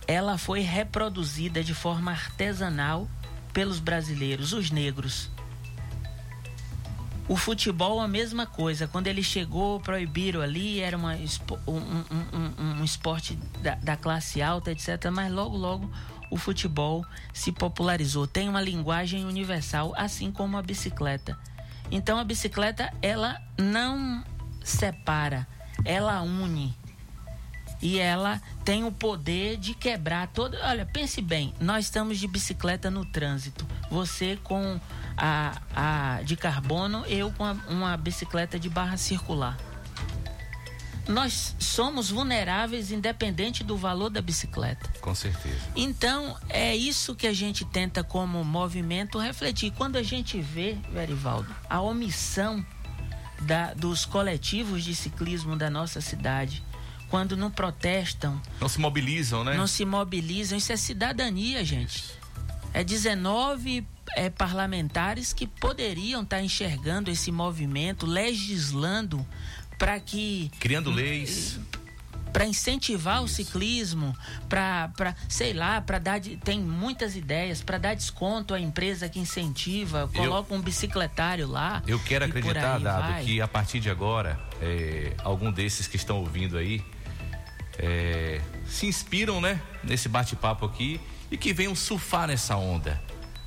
ela foi reproduzida de forma artesanal pelos brasileiros, os negros. O futebol a mesma coisa. Quando ele chegou, proibiram ali, era uma, um, um- um- um esporte da, da classe alta, etc. Mas logo, logo o futebol se popularizou. Tem uma linguagem universal, assim como a bicicleta. Então a bicicleta, ela não separa, ela une. E ela tem o poder de quebrar todo. Olha, pense bem, nós estamos de bicicleta no trânsito. Você com a, a de carbono, eu com a- uma bicicleta de barra circular. Nós somos vulneráveis independente do valor da bicicleta. Com certeza. Então, é isso que a gente tenta, como movimento, refletir. Quando a gente vê, Verivaldo, a omissão da- dos coletivos de ciclismo da nossa cidade, quando não protestam, Não se mobilizam, né? não se mobilizam, isso é cidadania, gente. É 19 é, parlamentares que poderiam estar enxergando esse movimento, legislando para que Criando leis. para incentivar o ciclismo, para, sei lá, para dar, tem muitas ideias, para dar desconto à empresa que incentiva, coloca um bicicletário lá. Eu quero acreditar, Dado, vai. que a partir de agora, é, algum desses que estão ouvindo aí é, se inspiram, né, nesse bate-papo aqui e que venham surfar nessa onda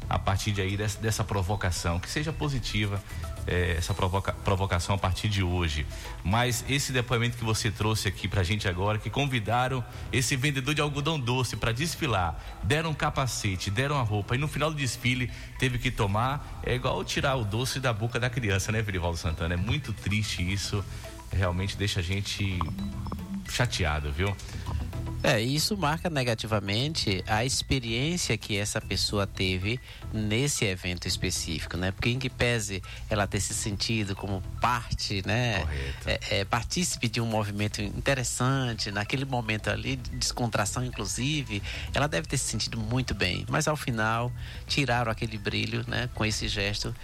a partir de aí dessa, dessa provocação, que seja positiva é, essa provoca- provocação a partir de hoje. Mas esse depoimento que você trouxe aqui pra gente agora, que convidaram esse vendedor de algodão doce para desfilar, deram um capacete, deram a roupa e no final do desfile teve que tomar, é igual tirar o doce da boca da criança, né, Verivaldo Santana? É muito triste isso, realmente deixa a gente chateado, viu? É, isso marca negativamente a experiência que essa pessoa teve nesse evento específico, né? Porque em que pese ela ter se sentido como parte, né? Correto. É, é, partícipe de um movimento interessante, naquele momento ali, de descontração inclusive, ela deve ter se sentido muito bem. Mas ao final, tiraram aquele brilho, né? Com esse gesto.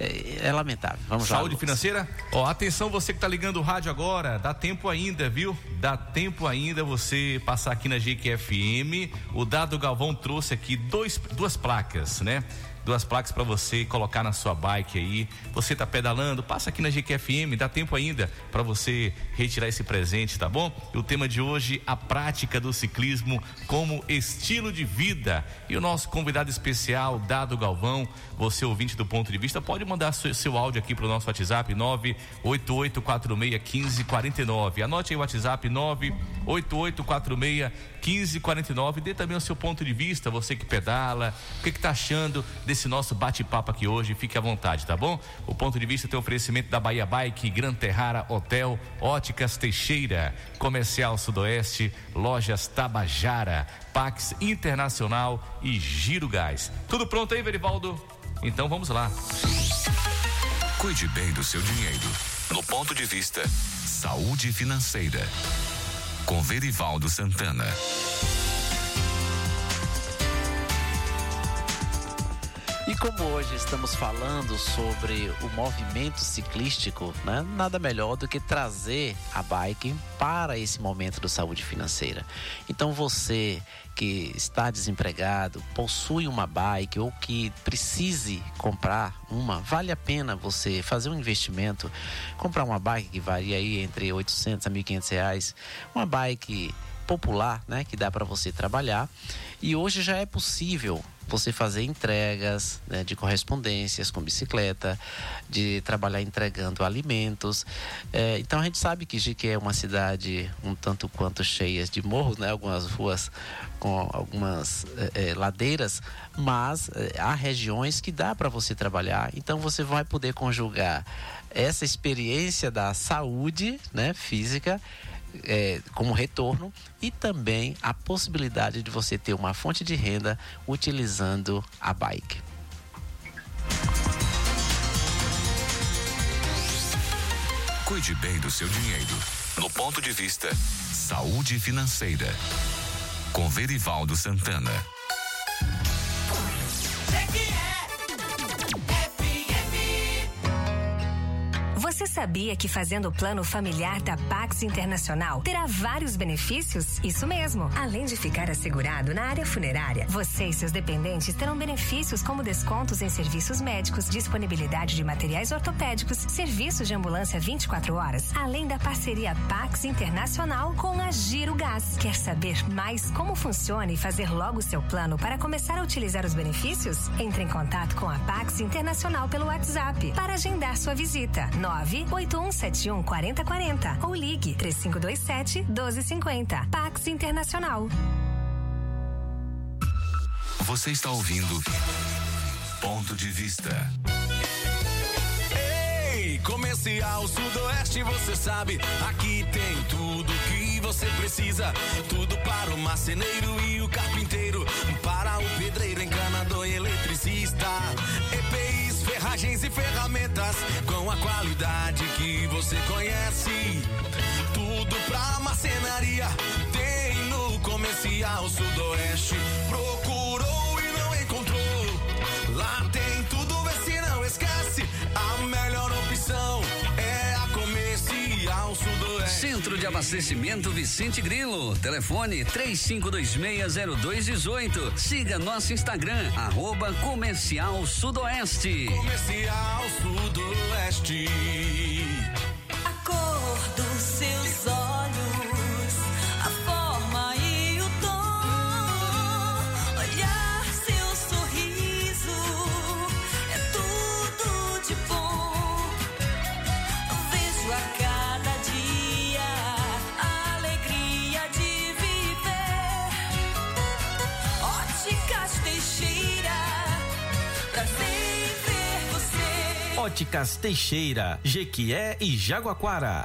É, é lamentável. Vamos lá. Saúde Lucas. financeira? Ó, atenção você que tá ligando o rádio agora, dá tempo ainda, viu? Dá tempo ainda você passar aqui na GQFM. O Dado Galvão trouxe aqui dois, duas placas, né? Duas placas para você colocar na sua bike aí. Você tá pedalando, passa aqui na GQFM, dá tempo ainda para você retirar esse presente, tá bom? E o tema de hoje, a prática do ciclismo como estilo de vida. E o nosso convidado especial, Dado Galvão, você ouvinte do ponto de vista, pode mandar seu, seu áudio aqui pro nosso WhatsApp 988461549. Anote aí o WhatsApp 988461549. Dê também o seu ponto de vista, você que pedala, o que que tá achando desse nosso bate-papo aqui hoje? Fique à vontade, tá bom? O ponto de vista tem oferecimento da Bahia Bike, Gran Terrara Hotel, Óticas Teixeira, Comercial Sudoeste, Lojas Tabajara, Pax Internacional e Giro Gás. Tudo pronto aí, Verivaldo? Então vamos lá. Cuide bem do seu dinheiro. No ponto de vista Saúde Financeira. Com Verivaldo Santana. E como hoje estamos falando sobre o movimento ciclístico, né, nada melhor do que trazer a bike para esse momento do saúde financeira. Então você que está desempregado, possui uma bike ou que precise comprar uma, vale a pena você fazer um investimento, comprar uma bike que varia aí entre 800 a 1.500 reais, uma bike popular, né, que dá para você trabalhar. E hoje já é possível você fazer entregas né, de correspondências com bicicleta, de trabalhar entregando alimentos. É, então a gente sabe que Jique é uma cidade um tanto quanto cheia de morros, né, algumas ruas com algumas é, é, ladeiras, mas é, há regiões que dá para você trabalhar. Então você vai poder conjugar essa experiência da saúde, né, física é, como retorno e também a possibilidade de você ter uma fonte de renda utilizando a bike. Cuide bem do seu dinheiro. No ponto de vista Saúde Financeira. Com Verivaldo Santana. Sabia que fazendo o plano familiar da Pax Internacional terá vários benefícios? Isso mesmo. Além de ficar assegurado na área funerária, você e seus dependentes terão benefícios como descontos em serviços médicos, disponibilidade de materiais ortopédicos, serviços de ambulância 24 horas, além da parceria Pax Internacional com a Giro Gás. Quer saber mais como funciona e fazer logo seu plano para começar a utilizar os benefícios? Entre em contato com a Pax Internacional pelo WhatsApp para agendar sua visita. 98171 4040 ou ligue 3527 1250. Pax Internacional. Você está ouvindo Ponto de Vista. Ei, Comercial Sudoeste, você sabe, aqui tem tudo que você precisa. Tudo para o marceneiro e o carpinteiro, para o pedreiro, encanador e eletricista. Ferragens e ferramentas com a qualidade que você conhece. Tudo pra marcenaria tem no Comercial Sudoeste. Centro de Abastecimento Vicente Grilo. Telefone 35260218. Siga nosso Instagram, arroba Comercial Sudoeste. Comercial Sudoeste. A cor dos seus olhos, Óticas Teixeira, Jequié e Jaguaquara.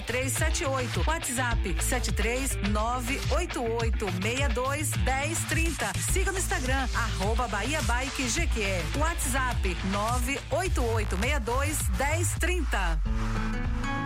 6378, WhatsApp 73 988 62 1030. Siga no Instagram, arroba Bahia Bike Jequié. WhatsApp 988 62 1030.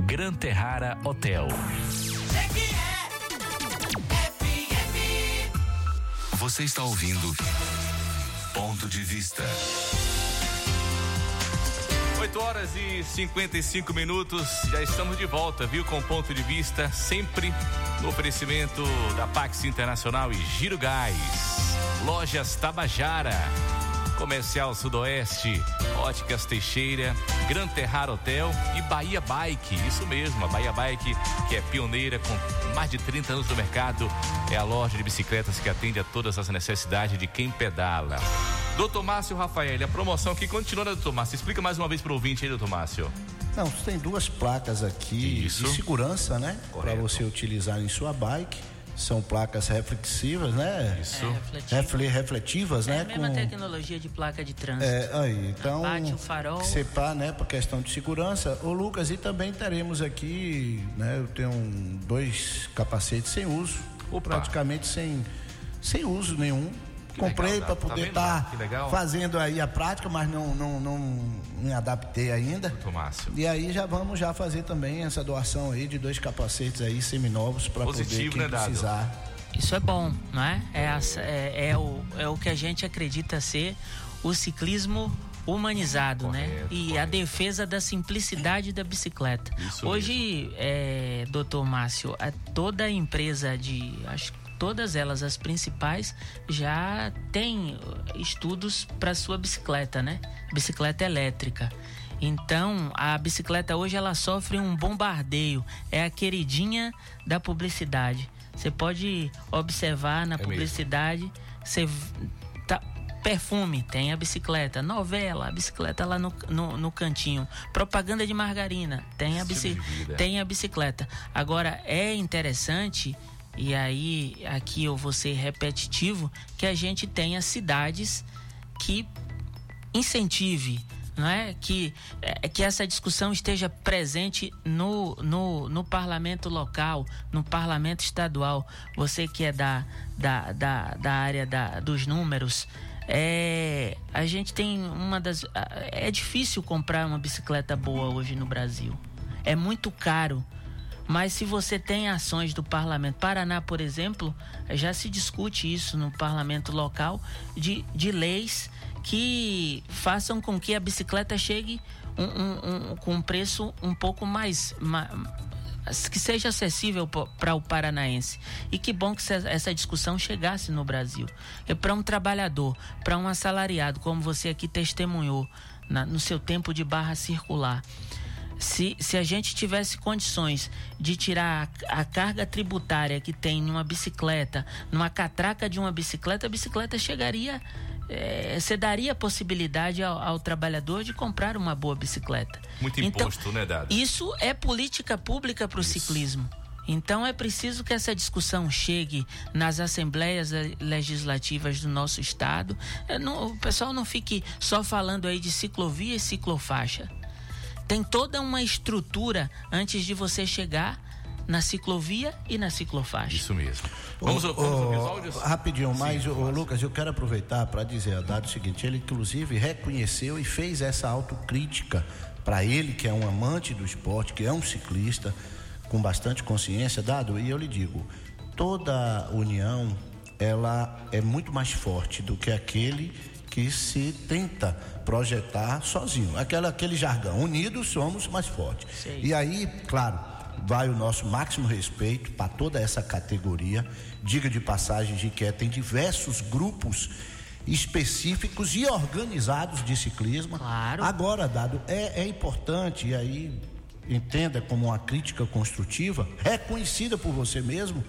Gran Terrara Hotel. Você está ouvindo Ponto de Vista. 8 horas e 55 minutos, já estamos de volta, viu? Com ponto de vista, sempre no oferecimento da Pax Internacional e Giro Gás. Lojas Tabajara, Comercial Sudoeste, Óticas Teixeira, Gran Terrar Hotel e Bahia Bike. Isso mesmo, a Bahia Bike, que é pioneira com mais de 30 anos no mercado, é a loja de bicicletas que atende a todas as necessidades de quem pedala. Doutor Márcio Rafael, a promoção que continua, né, doutor Márcio? Explica mais uma vez para o ouvinte aí, doutor Márcio. Não, tem duas placas aqui Isso. de segurança, né? Para você utilizar em sua bike. São placas reflexivas, né? Isso. É, refletiva. Refle- refletivas, É né? a mesma tecnologia de placa de trânsito. É, aí, então. Bate o farol. Separ, né, por questão de segurança. Ô, Lucas, e também teremos aqui, né, eu tenho dois capacetes sem uso, ou praticamente sem, sem uso nenhum. Comprei legal, para tá poder estar Que legal. fazendo aí a prática, mas não, não, não me adaptei ainda. Doutor Márcio. E aí já vamos já fazer também essa doação aí de dois capacetes aí seminovos para poder quem né, precisar. Isso é bom, não é? É, essa- é, é o, é o que a gente acredita ser o ciclismo humanizado, né? E a defesa da simplicidade da bicicleta. Isso Hoje, é, doutor Márcio, a- toda empresa de. Acho que todas elas, as principais, já tem uh, estudos para sua bicicleta, né? Bicicleta elétrica. Então, a bicicleta hoje ela sofre um bombardeio. É a queridinha da publicidade. Você pode observar na É mesmo. publicidade, você tá, perfume, tem a bicicleta, novela, a bicicleta lá no, no, no cantinho, propaganda de margarina, tem a, bici, tem a bicicleta. Agora é interessante e aí aqui eu vou ser repetitivo que a gente tenha cidades que incentive, não é? Que, é, que essa discussão esteja presente no, no, no parlamento local, no parlamento estadual. Você que é da, da, da, da área da, dos números, é, a gente tem uma das. É difícil comprar uma bicicleta boa hoje no Brasil. É muito caro. Mas se você tem ações do parlamento, Paraná, por exemplo, já se discute isso no parlamento local, de, de leis que façam com que a bicicleta chegue um, um- um- com um preço um pouco mais. ma- que seja acessível para o paranaense. E que bom que essa discussão chegasse no Brasil. É para um trabalhador, para um assalariado, como você aqui testemunhou na- no seu tempo de barra circular se, se a gente tivesse condições de tirar a, a, carga tributária que tem numa bicicleta, numa catraca de uma bicicleta, a bicicleta chegaria. É, você daria a possibilidade ao, ao, trabalhador de comprar uma boa bicicleta. Muito então, imposto, né, Dado? Isso é política pública para o ciclismo. Então é preciso que essa discussão chegue nas assembleias legislativas do nosso estado. Não, o pessoal não fique só falando aí de ciclovia e ciclofaixa. Tem toda uma estrutura antes de você chegar na ciclovia e na ciclofaixa. Isso mesmo. Vamos, vamos ô, Rapidinho, mas, ô, Lucas, eu quero aproveitar para dizer a Dado o seguinte: ele, inclusive, reconheceu e fez essa autocrítica para ele, que é um amante do esporte, que é um ciclista, com bastante consciência, Dado, e eu lhe digo: toda união ela é muito mais forte do que aquele que se tenta projetar sozinho. Aquela, aquele jargão, unidos somos mais fortes. Sim. E aí, claro, vai o nosso máximo respeito para toda essa categoria. Diga de passagem de que tem diversos grupos específicos e organizados de ciclismo. Claro. Agora, dado, é, é importante, e aí entenda como uma crítica construtiva, reconhecida por você mesmo,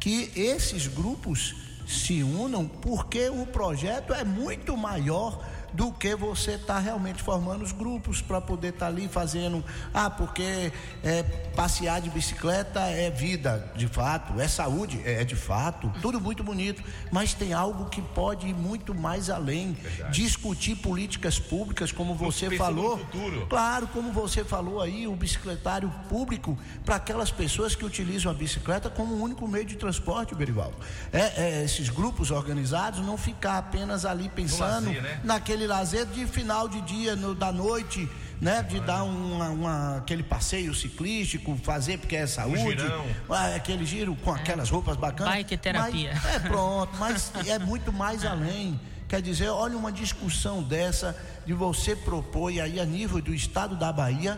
que esses grupos se unam porque o projeto é muito maior do que você está realmente formando os grupos para poder estar tá ali fazendo. Ah, porque é, passear de bicicleta é vida, de fato, é saúde, é, é de fato, tudo muito bonito, mas tem algo que pode ir muito mais além. Verdade. Discutir políticas públicas, como você falou. Claro, como você falou aí, o bicicletário público para aquelas pessoas que utilizam a bicicleta como um único meio de transporte, Berivaldo. É, é, esses grupos organizados não ficar apenas ali pensando lazer, né? naquele lazer de final de dia, no, da noite, né? De dar uma, uma, aquele passeio ciclístico, fazer porque é saúde. Ah, aquele giro com aquelas roupas bacanas. Bike terapia. Mas, é pronto, mas é muito mais além. Quer dizer, olha uma discussão dessa de você propor, e aí a nível do estado da Bahia,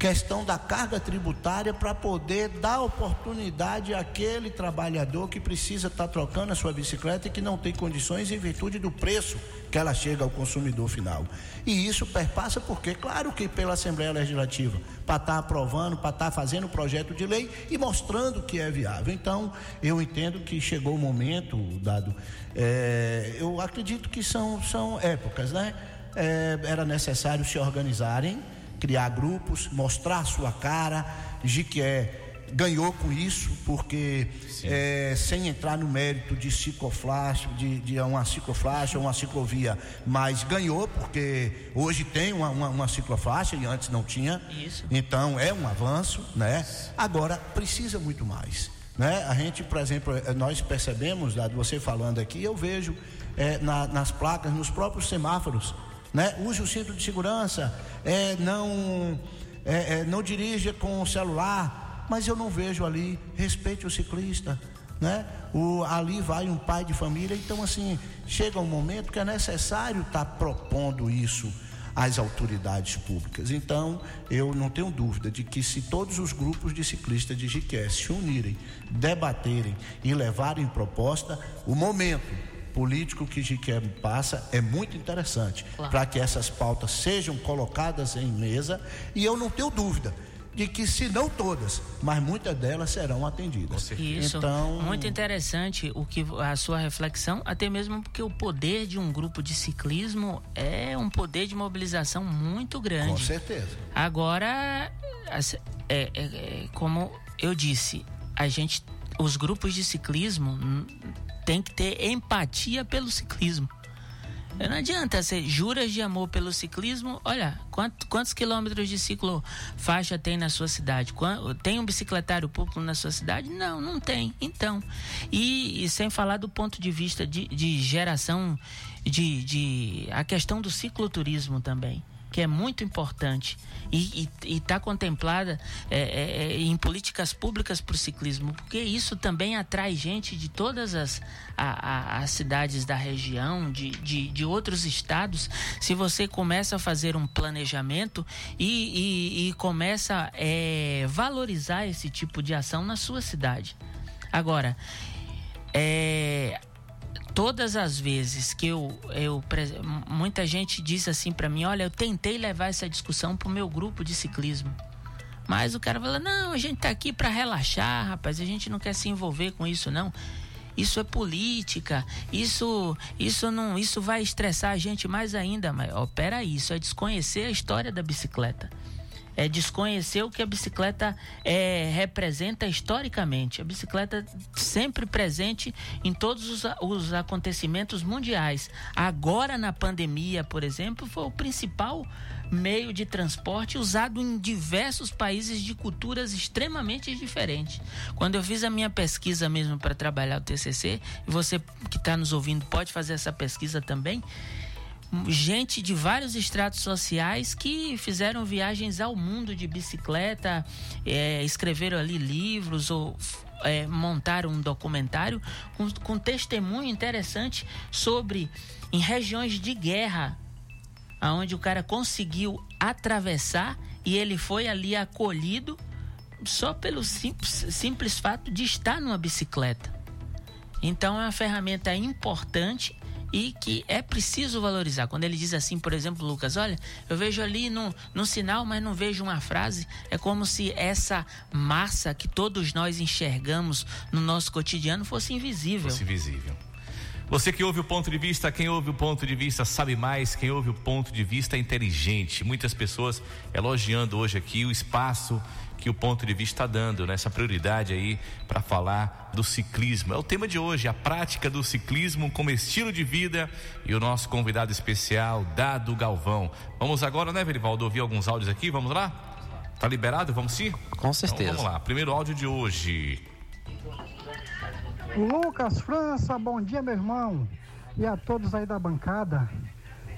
questão da carga tributária para poder dar oportunidade àquele trabalhador que precisa estar tá trocando a sua bicicleta e que não tem condições em virtude do preço que ela chega ao consumidor final. E isso perpassa porque, claro que pela Assembleia Legislativa, para estar tá aprovando, para estar tá fazendo projeto de lei e mostrando que é viável. Então, eu entendo que chegou o momento, dado, é, eu acredito que são, são épocas, né? É, era necessário se organizarem criar grupos, mostrar a sua cara. Jiquié ganhou com isso, porque é, sem entrar no mérito de cicloflash, de, de uma ciclofaixa ou uma ciclovia, mas ganhou porque hoje tem uma, uma, uma ciclofaixa e antes não tinha. Isso. Então é um avanço, né? Agora precisa muito mais. Né? A gente, por exemplo, é, nós percebemos, dado você falando aqui, eu vejo é, na, nas placas, nos próprios semáforos, né? Use o cinto de segurança, é, não, é, é, não dirija com o celular, mas eu não vejo ali, respeite o ciclista, né? O, ali vai um pai de família, então assim, chega um momento que é necessário estar tá propondo isso às autoridades públicas. Então, eu não tenho dúvida de que se todos os grupos de ciclistas de Jiqué se unirem, debaterem e levarem proposta, o momento político que Jiqué passa é muito interessante claro. para que essas pautas sejam colocadas em mesa e eu não tenho dúvida de que se não todas, mas muitas delas serão atendidas. Isso, então, muito interessante o que a sua reflexão, até mesmo porque o poder de um grupo de ciclismo é um poder de mobilização muito grande. Com certeza. Agora, é, é, é como eu disse, a gente, os grupos de ciclismo tem que ter empatia pelo ciclismo. Não adianta ser juras de amor pelo ciclismo. Olha, quantos, quantos quilômetros de ciclofaixa tem na sua cidade? Tem um bicicletário público na sua cidade? Não, não tem. Então, e, e sem falar do ponto de vista de, de geração de, de a questão do cicloturismo também que é muito importante e está contemplada é, é, é, em políticas públicas para o ciclismo, porque isso também atrai gente de todas as, a, a, as cidades da região, de, de, de, outros estados. Se você começa a fazer um planejamento e, e, e começa a é, valorizar esse tipo de ação na sua cidade. Agora, é, todas as vezes que eu, eu muita gente diz assim para mim, olha, eu tentei levar essa discussão pro meu grupo de ciclismo. Mas o cara fala: "Não, a gente tá aqui para relaxar, rapaz, a gente não quer se envolver com isso não. Isso é política. Isso isso não, isso vai estressar a gente mais ainda, mas ó, peraí, isso é desconhecer a história da bicicleta é desconhecer o que a bicicleta é, representa historicamente. A bicicleta sempre presente em todos os, os acontecimentos mundiais. Agora, na pandemia, por exemplo, foi o principal meio de transporte usado em diversos países de culturas extremamente diferentes. Quando eu fiz a minha pesquisa mesmo para trabalhar o TCC, e você que está nos ouvindo pode fazer essa pesquisa também, gente de vários estratos sociais que fizeram viagens ao mundo de bicicleta, é, escreveram ali livros ou é, montaram um documentário com, com testemunho interessante sobre em regiões de guerra, aonde o cara conseguiu atravessar e ele foi ali acolhido só pelo simples, simples fato de estar numa bicicleta. Então é uma ferramenta importante e que é preciso valorizar. Quando ele diz assim, por exemplo, Lucas, olha, eu vejo ali no, no sinal, mas não vejo uma frase. É como se essa massa que todos nós enxergamos no nosso cotidiano fosse invisível. Fosse invisível. Você que ouve o ponto de vista, quem ouve o ponto de vista sabe mais, quem ouve o ponto de vista é inteligente. Muitas pessoas elogiando hoje aqui o espaço que o ponto de vista está dando, né? essa prioridade aí para falar do ciclismo. É o tema de hoje, a prática do ciclismo como estilo de vida e o nosso convidado especial, Dado Galvão. Vamos agora, né, Verivaldo, ouvir alguns áudios aqui, vamos lá? Tá liberado? Vamos sim? Com certeza. Então, vamos lá, primeiro áudio de hoje. Lucas França, bom dia, meu irmão, e a todos aí da bancada.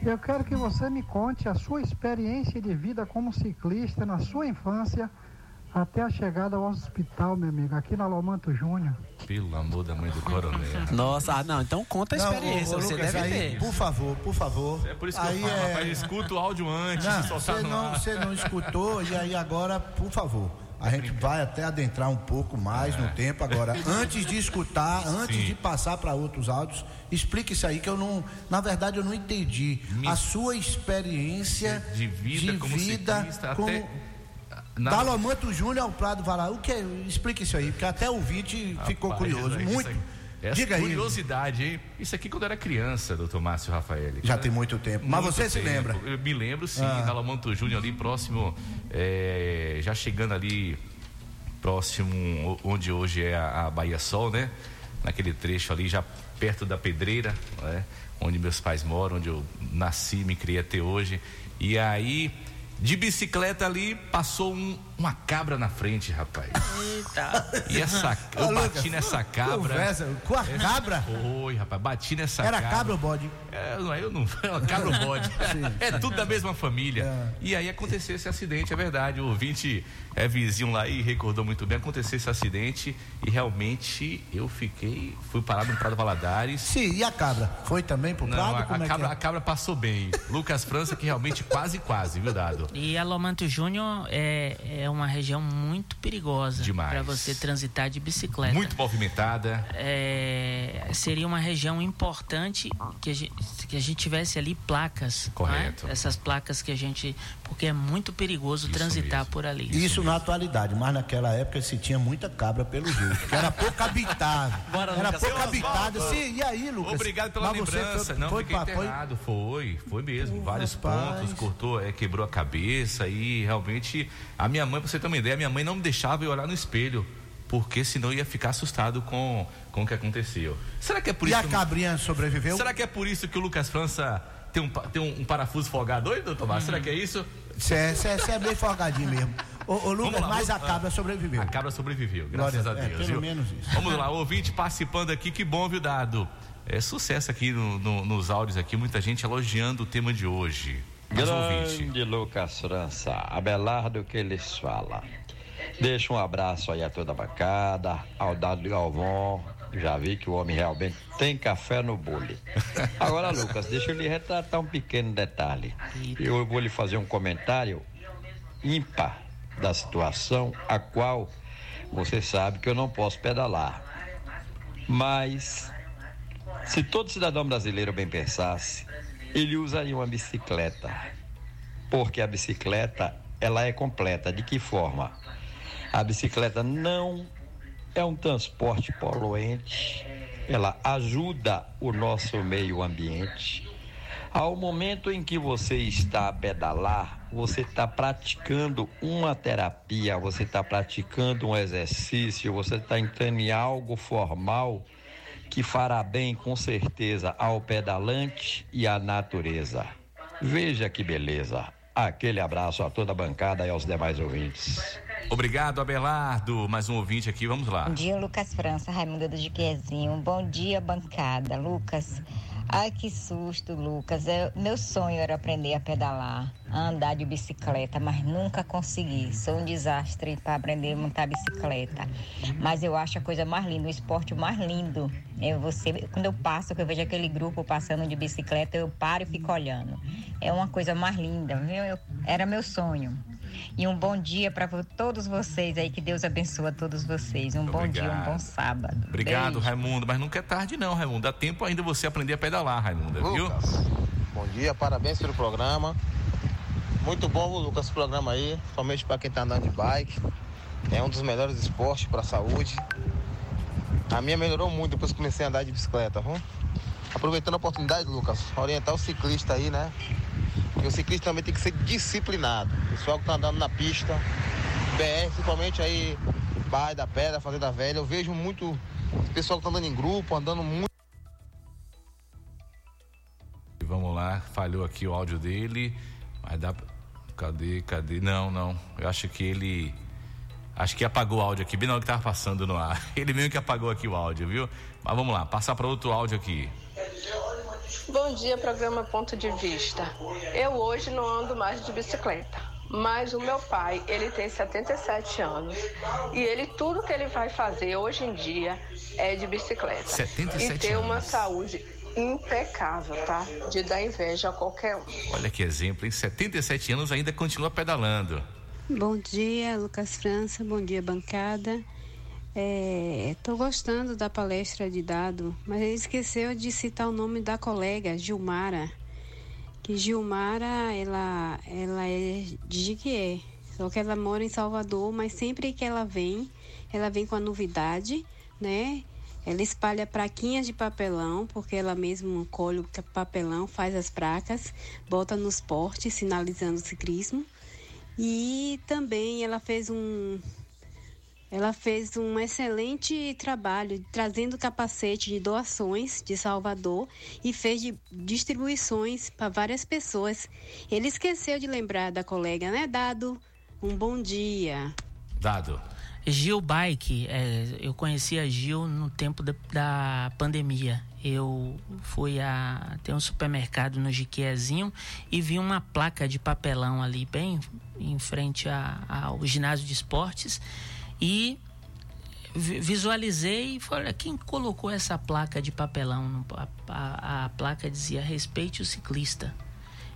Eu quero que você me conte a sua experiência de vida como ciclista na sua infância até a chegada ao hospital, meu amigo, aqui na Lomanto Júnior. Pelo amor da mãe do coronel. Nossa, ah, não, então conta a Não, experiência, ô, ô, você Lucas, deve aí, ter. Por favor, por favor. É por isso que aí eu falo, é... rapaz, escuta o áudio antes Não, de você não, você não escutou e aí agora, por favor, a gente vai até adentrar um pouco mais no tempo agora. Antes de escutar, antes É. Sim. de passar para outros áudios, explique isso aí que eu não, na verdade eu não entendi a sua experiência de vida como ciclista, como até na- da Lomanto Júnior ao Prado Valar. O que? é? Explique isso aí, porque até o ouvinte ficou Rapaz, curioso, isso muito. aí- Essa Diga aí. curiosidade, hein? Isso aqui quando eu era criança, doutor Márcio Rafael. Já tem muito tempo. Mas Muito você se tempo. lembra? Eu me lembro sim, Ah. na Lamanto Júnior ali próximo, é, já chegando ali próximo onde hoje é a, a Bahia Sol, né? Naquele trecho ali, já perto da Pedreira, né? onde meus pais moram, onde eu nasci, me criei até hoje. E aí, de bicicleta ali, passou um- uma cabra na frente, rapaz. Eita. E essa, eu Ô, bati Lucas, nessa cabra. conversa com a cabra? Foi, rapaz, bati nessa Era cabra. cabra ou bode? É, não, eu não. É uma cabra ou bode. Sim. É tudo da mesma família. É. E aí aconteceu esse acidente, é verdade. O ouvinte é vizinho lá e recordou muito bem. Aconteceu esse acidente e realmente eu fiquei. Fui parado no Prado Valadares. Sim, e a cabra? Foi também pro Não, Prado? a, Como a é cabra, que a cabra passou bem. Lucas França, que realmente quase, quase, viu, Dado? E a Lomanto Júnior é, é uma região muito perigosa para você transitar de bicicleta. Muito movimentada. É, seria uma região importante que a gente, que a gente tivesse ali placas. é? Correto. Essas placas que a gente. Porque é muito perigoso transitar por ali. Isso na atualidade, mas naquela época se tinha muita cabra pelo jeito, que era pouco habitável. Bora, era Lucas. pouco habitado. Sim, e aí, Lucas? Obrigado pela Mas você lembrança. foi- não, foi fiquei pra- foi- enterrado. Foi, foi mesmo. Vários rapaz. pontos, cortou, é, quebrou a cabeça e realmente a minha mãe, pra você ter uma ideia, minha mãe não me deixava eu olhar no espelho. Porque senão eu ia ficar assustado com, com o que aconteceu. Será que é por E isso a cabrinha sobreviveu? Será que é por isso que o Lucas França tem um, tem um, um parafuso folgado hoje, doutor Márcio? Será que é isso? Você é, é- é bem folgadinho mesmo. Ô, ô Lucas, lá, mas a cabra sobreviveu. A cabra sobreviveu, graças Glória- a é, Deus. pelo viu? menos isso. Vamos lá, ouvinte participando aqui, que bom, viu, Dado? É sucesso aqui no- no- nos áudios aqui, muita gente elogiando o tema de hoje. Grande Lucas França, Abelardo que eles falam. Deixa um abraço aí a toda a bancada, ao Dado Galvão. Já vi que o homem realmente tem café no bule. Agora, Lucas, deixa eu lhe retratar um pequeno detalhe. Eu vou lhe fazer um comentário ímpar da situação, a qual você sabe que eu não posso pedalar. Mas Se todo cidadão brasileiro bem pensasse, ele usaria uma bicicleta. Porque a bicicleta, ela é completa. De que forma? A bicicleta não é um transporte poluente, ela ajuda o nosso meio ambiente. Ao momento em que você está a pedalar, você está praticando uma terapia, você está praticando um exercício, você está entrando em algo formal que fará bem com certeza ao pedalante e à natureza. Veja que beleza. Aquele abraço a toda a bancada e aos demais ouvintes. Obrigado, Abelardo. Mais um ouvinte aqui, vamos lá. Bom dia, Lucas França, Raimundo do Jiquezinho. Bom dia, bancada. Lucas, ai que susto, Lucas. Eu, meu sonho era aprender a pedalar, a andar de bicicleta, mas nunca consegui. Sou um desastre para aprender a montar bicicleta. Mas eu acho a coisa mais linda, o esporte mais lindo. Eu, você, quando eu passo, que eu vejo aquele grupo passando de bicicleta, eu paro e fico olhando. É uma coisa mais linda? Eu, era meu sonho. E um bom dia para todos vocês aí. Que Deus abençoe a todos vocês. Um bom dia, um bom sábado. Obrigado, Beijo. Raimundo. Mas nunca é tarde, não, Raimundo. Dá tempo ainda você aprender a pedalar, Raimundo, viu? Lucas, bom dia, parabéns pelo programa. Muito bom, Lucas, o programa aí, somente para quem tá andando de bike. É um dos melhores esportes para a saúde. A minha melhorou muito depois que comecei a andar de bicicleta, viu? Aproveitando a oportunidade, Lucas, orientar o ciclista aí, né? E o ciclista também tem que ser disciplinado. O pessoal que tá andando na pista, BR, principalmente aí, Bairro da Pedra, Fazenda Velha, eu vejo muito pessoal que tá andando em grupo, andando muito. Vamos lá, falhou aqui o áudio dele. Mas dá. Cadê, cadê? Não, não. Eu acho que ele. Acho que apagou o áudio aqui, bem na hora que tava passando no ar. Ele mesmo que apagou aqui o áudio, viu? Mas vamos lá, passar para outro áudio aqui. Bom dia, programa Ponto de Vista. Eu hoje não ando mais de bicicleta, mas o meu pai, ele tem 77 anos e ele tudo que ele vai fazer hoje em dia é de bicicleta. 77 e ter uma anos. saúde impecável, tá? De dar inveja a qualquer um. Olha que exemplo, em 77 anos ainda continua pedalando. Bom dia, Lucas França. Bom dia, bancada. Estou gostando da palestra de Dado, mas ele esqueceu de citar o nome da colega, Gilmara. Que Gilmara, ela, ela é de Jiquié, só que ela mora em Salvador, mas sempre que ela vem, ela vem com a novidade, né? Ela espalha praquinhas de papelão, porque ela mesmo colhe o papelão, faz as placas, bota nos portes, sinalizando o ciclismo. E também ela fez um ela fez um excelente trabalho trazendo capacete de doações de Salvador e fez de distribuições para várias pessoas. Ele esqueceu de lembrar da colega, né, Dado? Um bom dia. Dado. Gil Bike, é, eu conheci a Gil no tempo da, da pandemia. Eu fui a ter um supermercado no Jiquezinho e vi uma placa de papelão ali bem em frente a- ao ginásio de esportes e vi- visualizei e falei, "Olha, quem colocou essa placa de papelão? A, a- a placa dizia respeite o ciclista.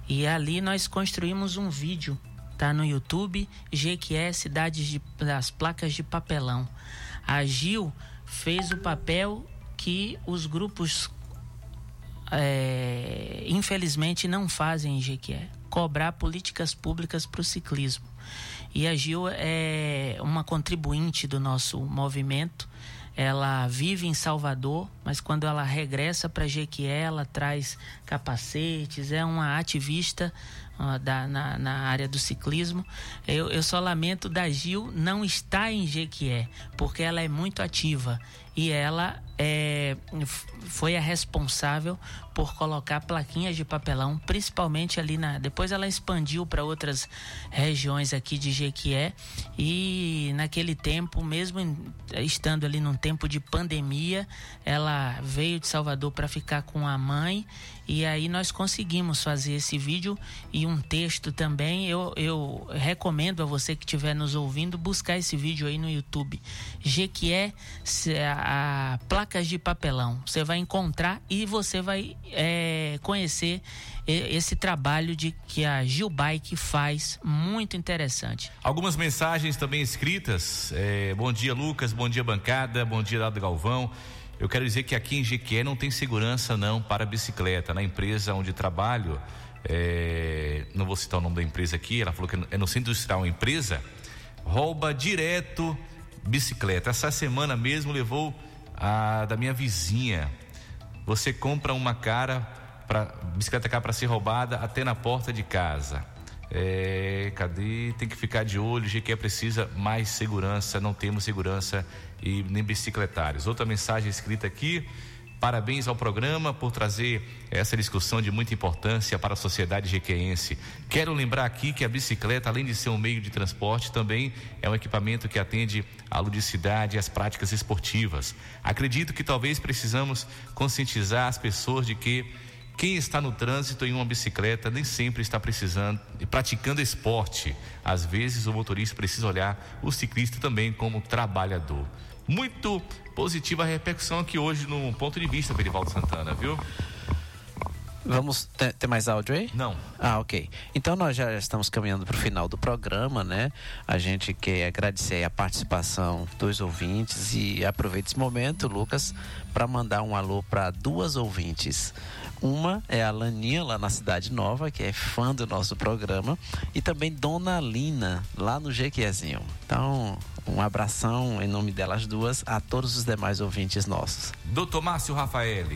E ali nós construímos um vídeo, tá no YouTube, Jequié, Cidades de, das Placas de Papelão. A Gil fez o papel que os grupos é, infelizmente não fazem em Jequié, cobrar políticas públicas para o ciclismo. E a Gil é uma contribuinte do nosso movimento. Ela vive em Salvador, mas quando ela regressa para Jequié, ela traz capacetes, é uma ativista ah, da, na, na área do ciclismo. Eu, eu só lamento da Gil não estar em Jequié, porque ela é muito ativa e ela é, foi a responsável por colocar plaquinhas de papelão, principalmente ali na. Depois ela expandiu para outras regiões aqui de Jequié e naquele tempo, mesmo estando ali num tempo de pandemia, ela veio de Salvador para ficar com a mãe e aí nós conseguimos fazer esse vídeo e um texto também. Eu, eu recomendo a você que estiver nos ouvindo buscar esse vídeo aí no YouTube. Jequié, a, a placas de papelão. Você vai encontrar e você vai é, conhecer esse trabalho de que a Gil Bike faz muito interessante. Algumas mensagens também escritas. É, bom dia, Lucas. Bom dia, bancada. Bom dia, Dado Galvão. Eu quero dizer que aqui em Jequié não tem segurança não para bicicleta. Na empresa onde trabalho, é, não vou citar o nome da empresa aqui, ela falou que é no centro industrial uma empresa, rouba direto bicicleta. Essa semana mesmo levou a da minha vizinha. Você compra uma cara para bicicleta cara para ser roubada até na porta de casa. É, cadê? Tem que ficar de olho. GQ precisa mais segurança. Não temos segurança e nem bicicletários. Outra mensagem escrita aqui. Parabéns ao programa por trazer essa discussão de muita importância para a sociedade jequeense. Quero lembrar aqui que a bicicleta, além de ser um meio de transporte, também é um equipamento que atende à ludicidade e às práticas esportivas. Acredito que talvez precisamos conscientizar as pessoas de que quem está no trânsito em uma bicicleta nem sempre está precisando praticando esporte. Às vezes o motorista precisa olhar o ciclista também como trabalhador muito positiva a repercussão aqui hoje no ponto de vista, Berivaldo Santana, viu? Vamos ter, ter, mais áudio aí? Não. Ah, ok. Então nós já estamos caminhando para o final do programa, né? A gente quer agradecer a participação dos ouvintes e aproveita esse momento, Lucas, para mandar um alô para duas ouvintes. Uma é a Laninha, lá na Cidade Nova, que é fã do nosso programa, e também Dona Lina, lá no Jequiézinho. Então, um abração em nome delas duas a todos os demais ouvintes nossos. Doutor Márcio Rafael.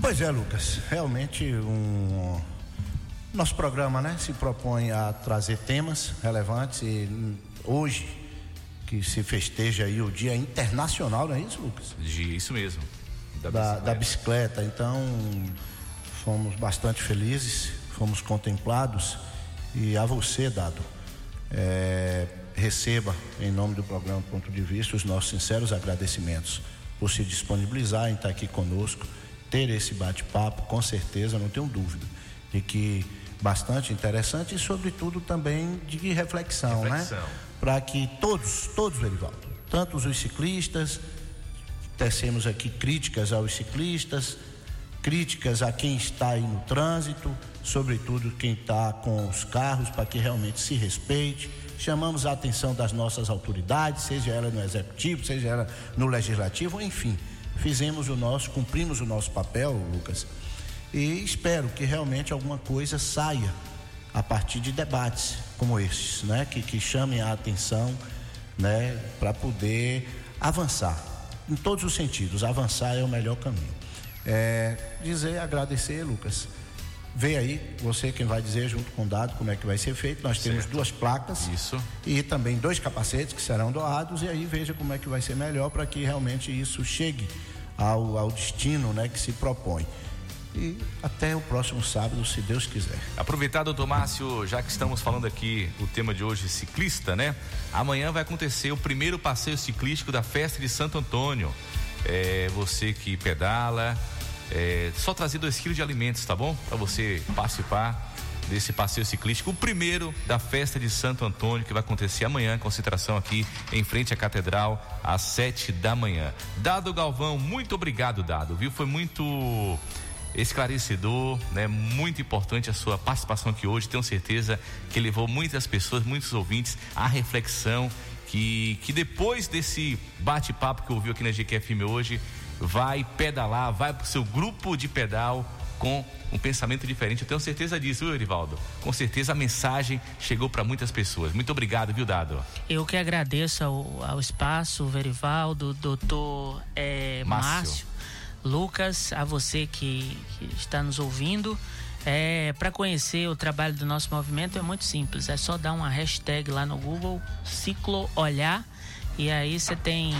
Pois é, Lucas. Realmente um nosso programa, né, se propõe a trazer temas relevantes e hoje que se festeja aí o Dia Internacional, não é isso, Lucas? Isso mesmo. Da, da, bicicleta. da bicicleta. Então, fomos bastante felizes, fomos contemplados e a você, Dado, é, receba, em nome do programa Ponto de Vista, os nossos sinceros agradecimentos por se disponibilizar em estar aqui conosco, ter esse bate-papo, com certeza, não tenho dúvida, de que bastante interessante e, sobretudo, também de reflexão, né? reflexão. né? Para que todos, todos, Verivaldo, tanto os ciclistas, tecemos aqui críticas aos ciclistas, críticas a quem está aí no trânsito, sobretudo quem está com os carros, para que realmente se respeite chamamos a atenção das nossas autoridades, seja ela no executivo, seja ela no legislativo, enfim, fizemos o nosso, cumprimos o nosso papel, Lucas, e espero que realmente alguma coisa saia a partir de debates como estes, né, que, que chamem a atenção, né, para poder avançar em todos os sentidos. Avançar é o melhor caminho. É, dizer, agradecer, Lucas Vê aí, você quem vai dizer junto com o dado como é que vai ser feito. Nós certo. temos duas placas. Isso. E também dois capacetes que serão doados. E aí veja como é que vai ser melhor para que realmente isso chegue ao, ao destino né, que se propõe. E até o próximo sábado, se Deus quiser. Aproveitar, doutor Márcio, já que estamos falando aqui, o tema de hoje ciclista, né? Amanhã vai acontecer o primeiro passeio ciclístico da festa de Santo Antônio. É, você que pedala, é, só trazer dois quilos de alimentos, tá bom? Para você participar desse passeio ciclístico, o primeiro da festa de Santo Antônio, que vai acontecer amanhã, concentração aqui em frente à Catedral, às sete da manhã. Dado Galvão, muito obrigado, Dado, viu? Foi muito esclarecedor, né? Muito importante a sua participação aqui hoje. Tenho certeza que levou muitas pessoas, muitos ouvintes à reflexão que, que depois desse bate-papo que ouviu aqui na GQFM hoje, vai pedalar, vai para o seu grupo de pedal com um pensamento diferente. Eu tenho certeza disso, viu, Erivaldo? Com certeza a mensagem chegou para muitas pessoas. Muito obrigado, viu, Dado? Eu que agradeço ao, ao espaço, Verivaldo, doutor é, Márcio. Márcio, Lucas, a você que, que está nos ouvindo. É, para conhecer o trabalho do nosso movimento é muito simples, é só dar uma hashtag lá no Google, Ciclo Olhar e aí você tem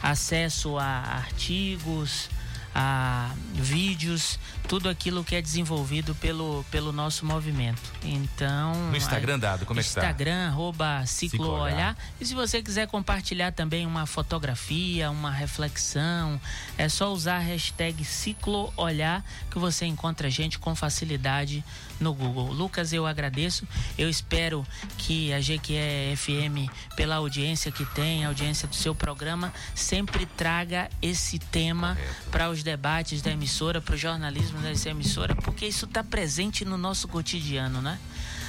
acesso a artigos, a vídeos, tudo aquilo que é desenvolvido pelo, pelo nosso movimento. Então. No Instagram, dado, como é que está? Instagram, arroba Ciclo Olhar. E se você quiser compartilhar também uma fotografia, uma reflexão, é só usar a hashtag Ciclo Olhar que você encontra a gente com facilidade no Google. Lucas, eu agradeço. Eu espero que a GQE FM, pela audiência que tem, a audiência do seu programa, sempre traga esse tema para os debates da emissora, para o jornalismo dessa emissora, porque isso está presente no nosso cotidiano, né?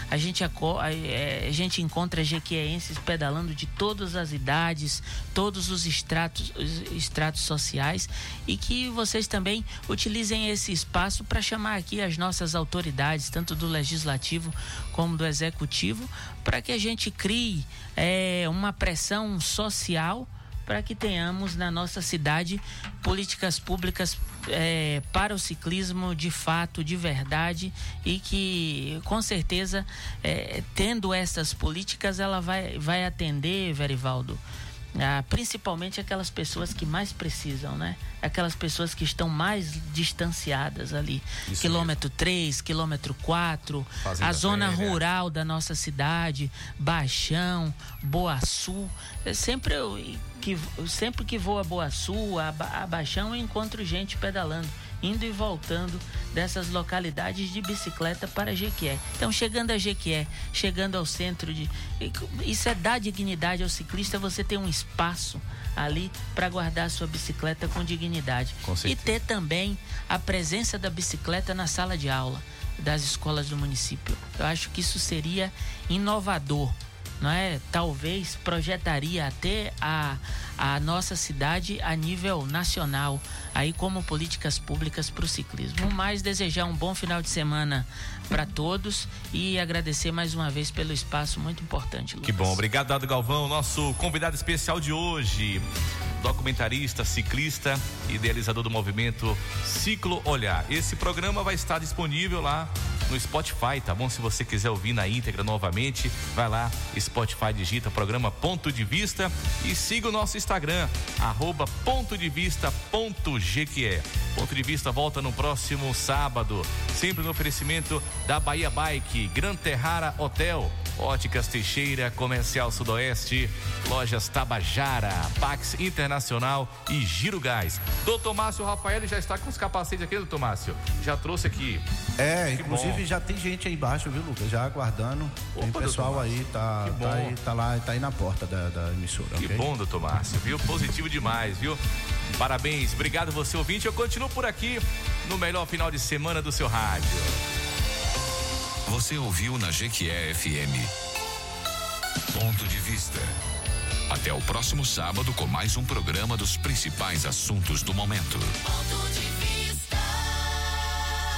A gente, a, gente encontra jequieenses pedalando de todas as idades, todos os estratos, os estratos sociais e que vocês também utilizem esse espaço para chamar aqui as nossas autoridades, tanto do legislativo como do executivo, para que a gente crie é, uma pressão social para que tenhamos na nossa cidade políticas públicas é, para o ciclismo de fato, de verdade e que com certeza é, tendo essas políticas ela vai, vai atender, Verivaldo, ah, principalmente aquelas pessoas que mais precisam, né? Aquelas pessoas que estão mais distanciadas ali. Isso quilômetro mesmo. 3, quilômetro 4, Fazenda a zona velha. rural da nossa cidade, Baixão, Boa Sul. É sempre eu, que, sempre que vou a Boa Sul, a, a Baixão, eu encontro gente pedalando indo e voltando dessas localidades de bicicleta para Jequié. Então, chegando a Jequié, chegando ao centro de. Isso é dar dignidade ao ciclista, você ter um espaço ali para guardar a sua bicicleta com dignidade. Com e ter também a presença da bicicleta na sala de aula das escolas do município. Eu acho que isso seria inovador não é? Talvez projetaria até a, a nossa cidade a nível nacional, aí como políticas públicas para o ciclismo. Mais desejar um bom final de semana para todos e agradecer mais uma vez pelo espaço muito importante. Lucas. Que bom, obrigado Dado Galvão, nosso convidado especial de hoje, documentarista, ciclista, idealizador do movimento Ciclo Olhar. Esse programa vai estar disponível lá no Spotify, tá bom? Se você quiser ouvir na íntegra novamente, vai lá, Spotify digita programa Ponto de Vista e siga o nosso Instagram, arroba ponto de vista ponto GQE. Ponto de Vista volta no próximo sábado, sempre no oferecimento da Bahia Bike, Gran Terrara Hotel, Óticas Teixeira, Comercial Sudoeste, Lojas Tabajara, Pax Internacional e Giro Gás. Doutor Márcio Rafael já está com os capacetes aqui, doutor Márcio? Já trouxe aqui. É, que inclusive bom. já tem gente aí embaixo, viu, Lucas? Já aguardando. Opa, tem pessoal aí, tá, tá, aí, tá lá, tá aí na porta da, da emissora. Que okay? bom, doutor Márcio, viu? Positivo demais, viu? Parabéns, obrigado você ouvinte. Eu continuo por aqui no melhor final de semana do seu rádio. Você ouviu na Jequié FM. Ponto de vista. Até o próximo sábado com mais um programa dos principais assuntos do momento. Ponto de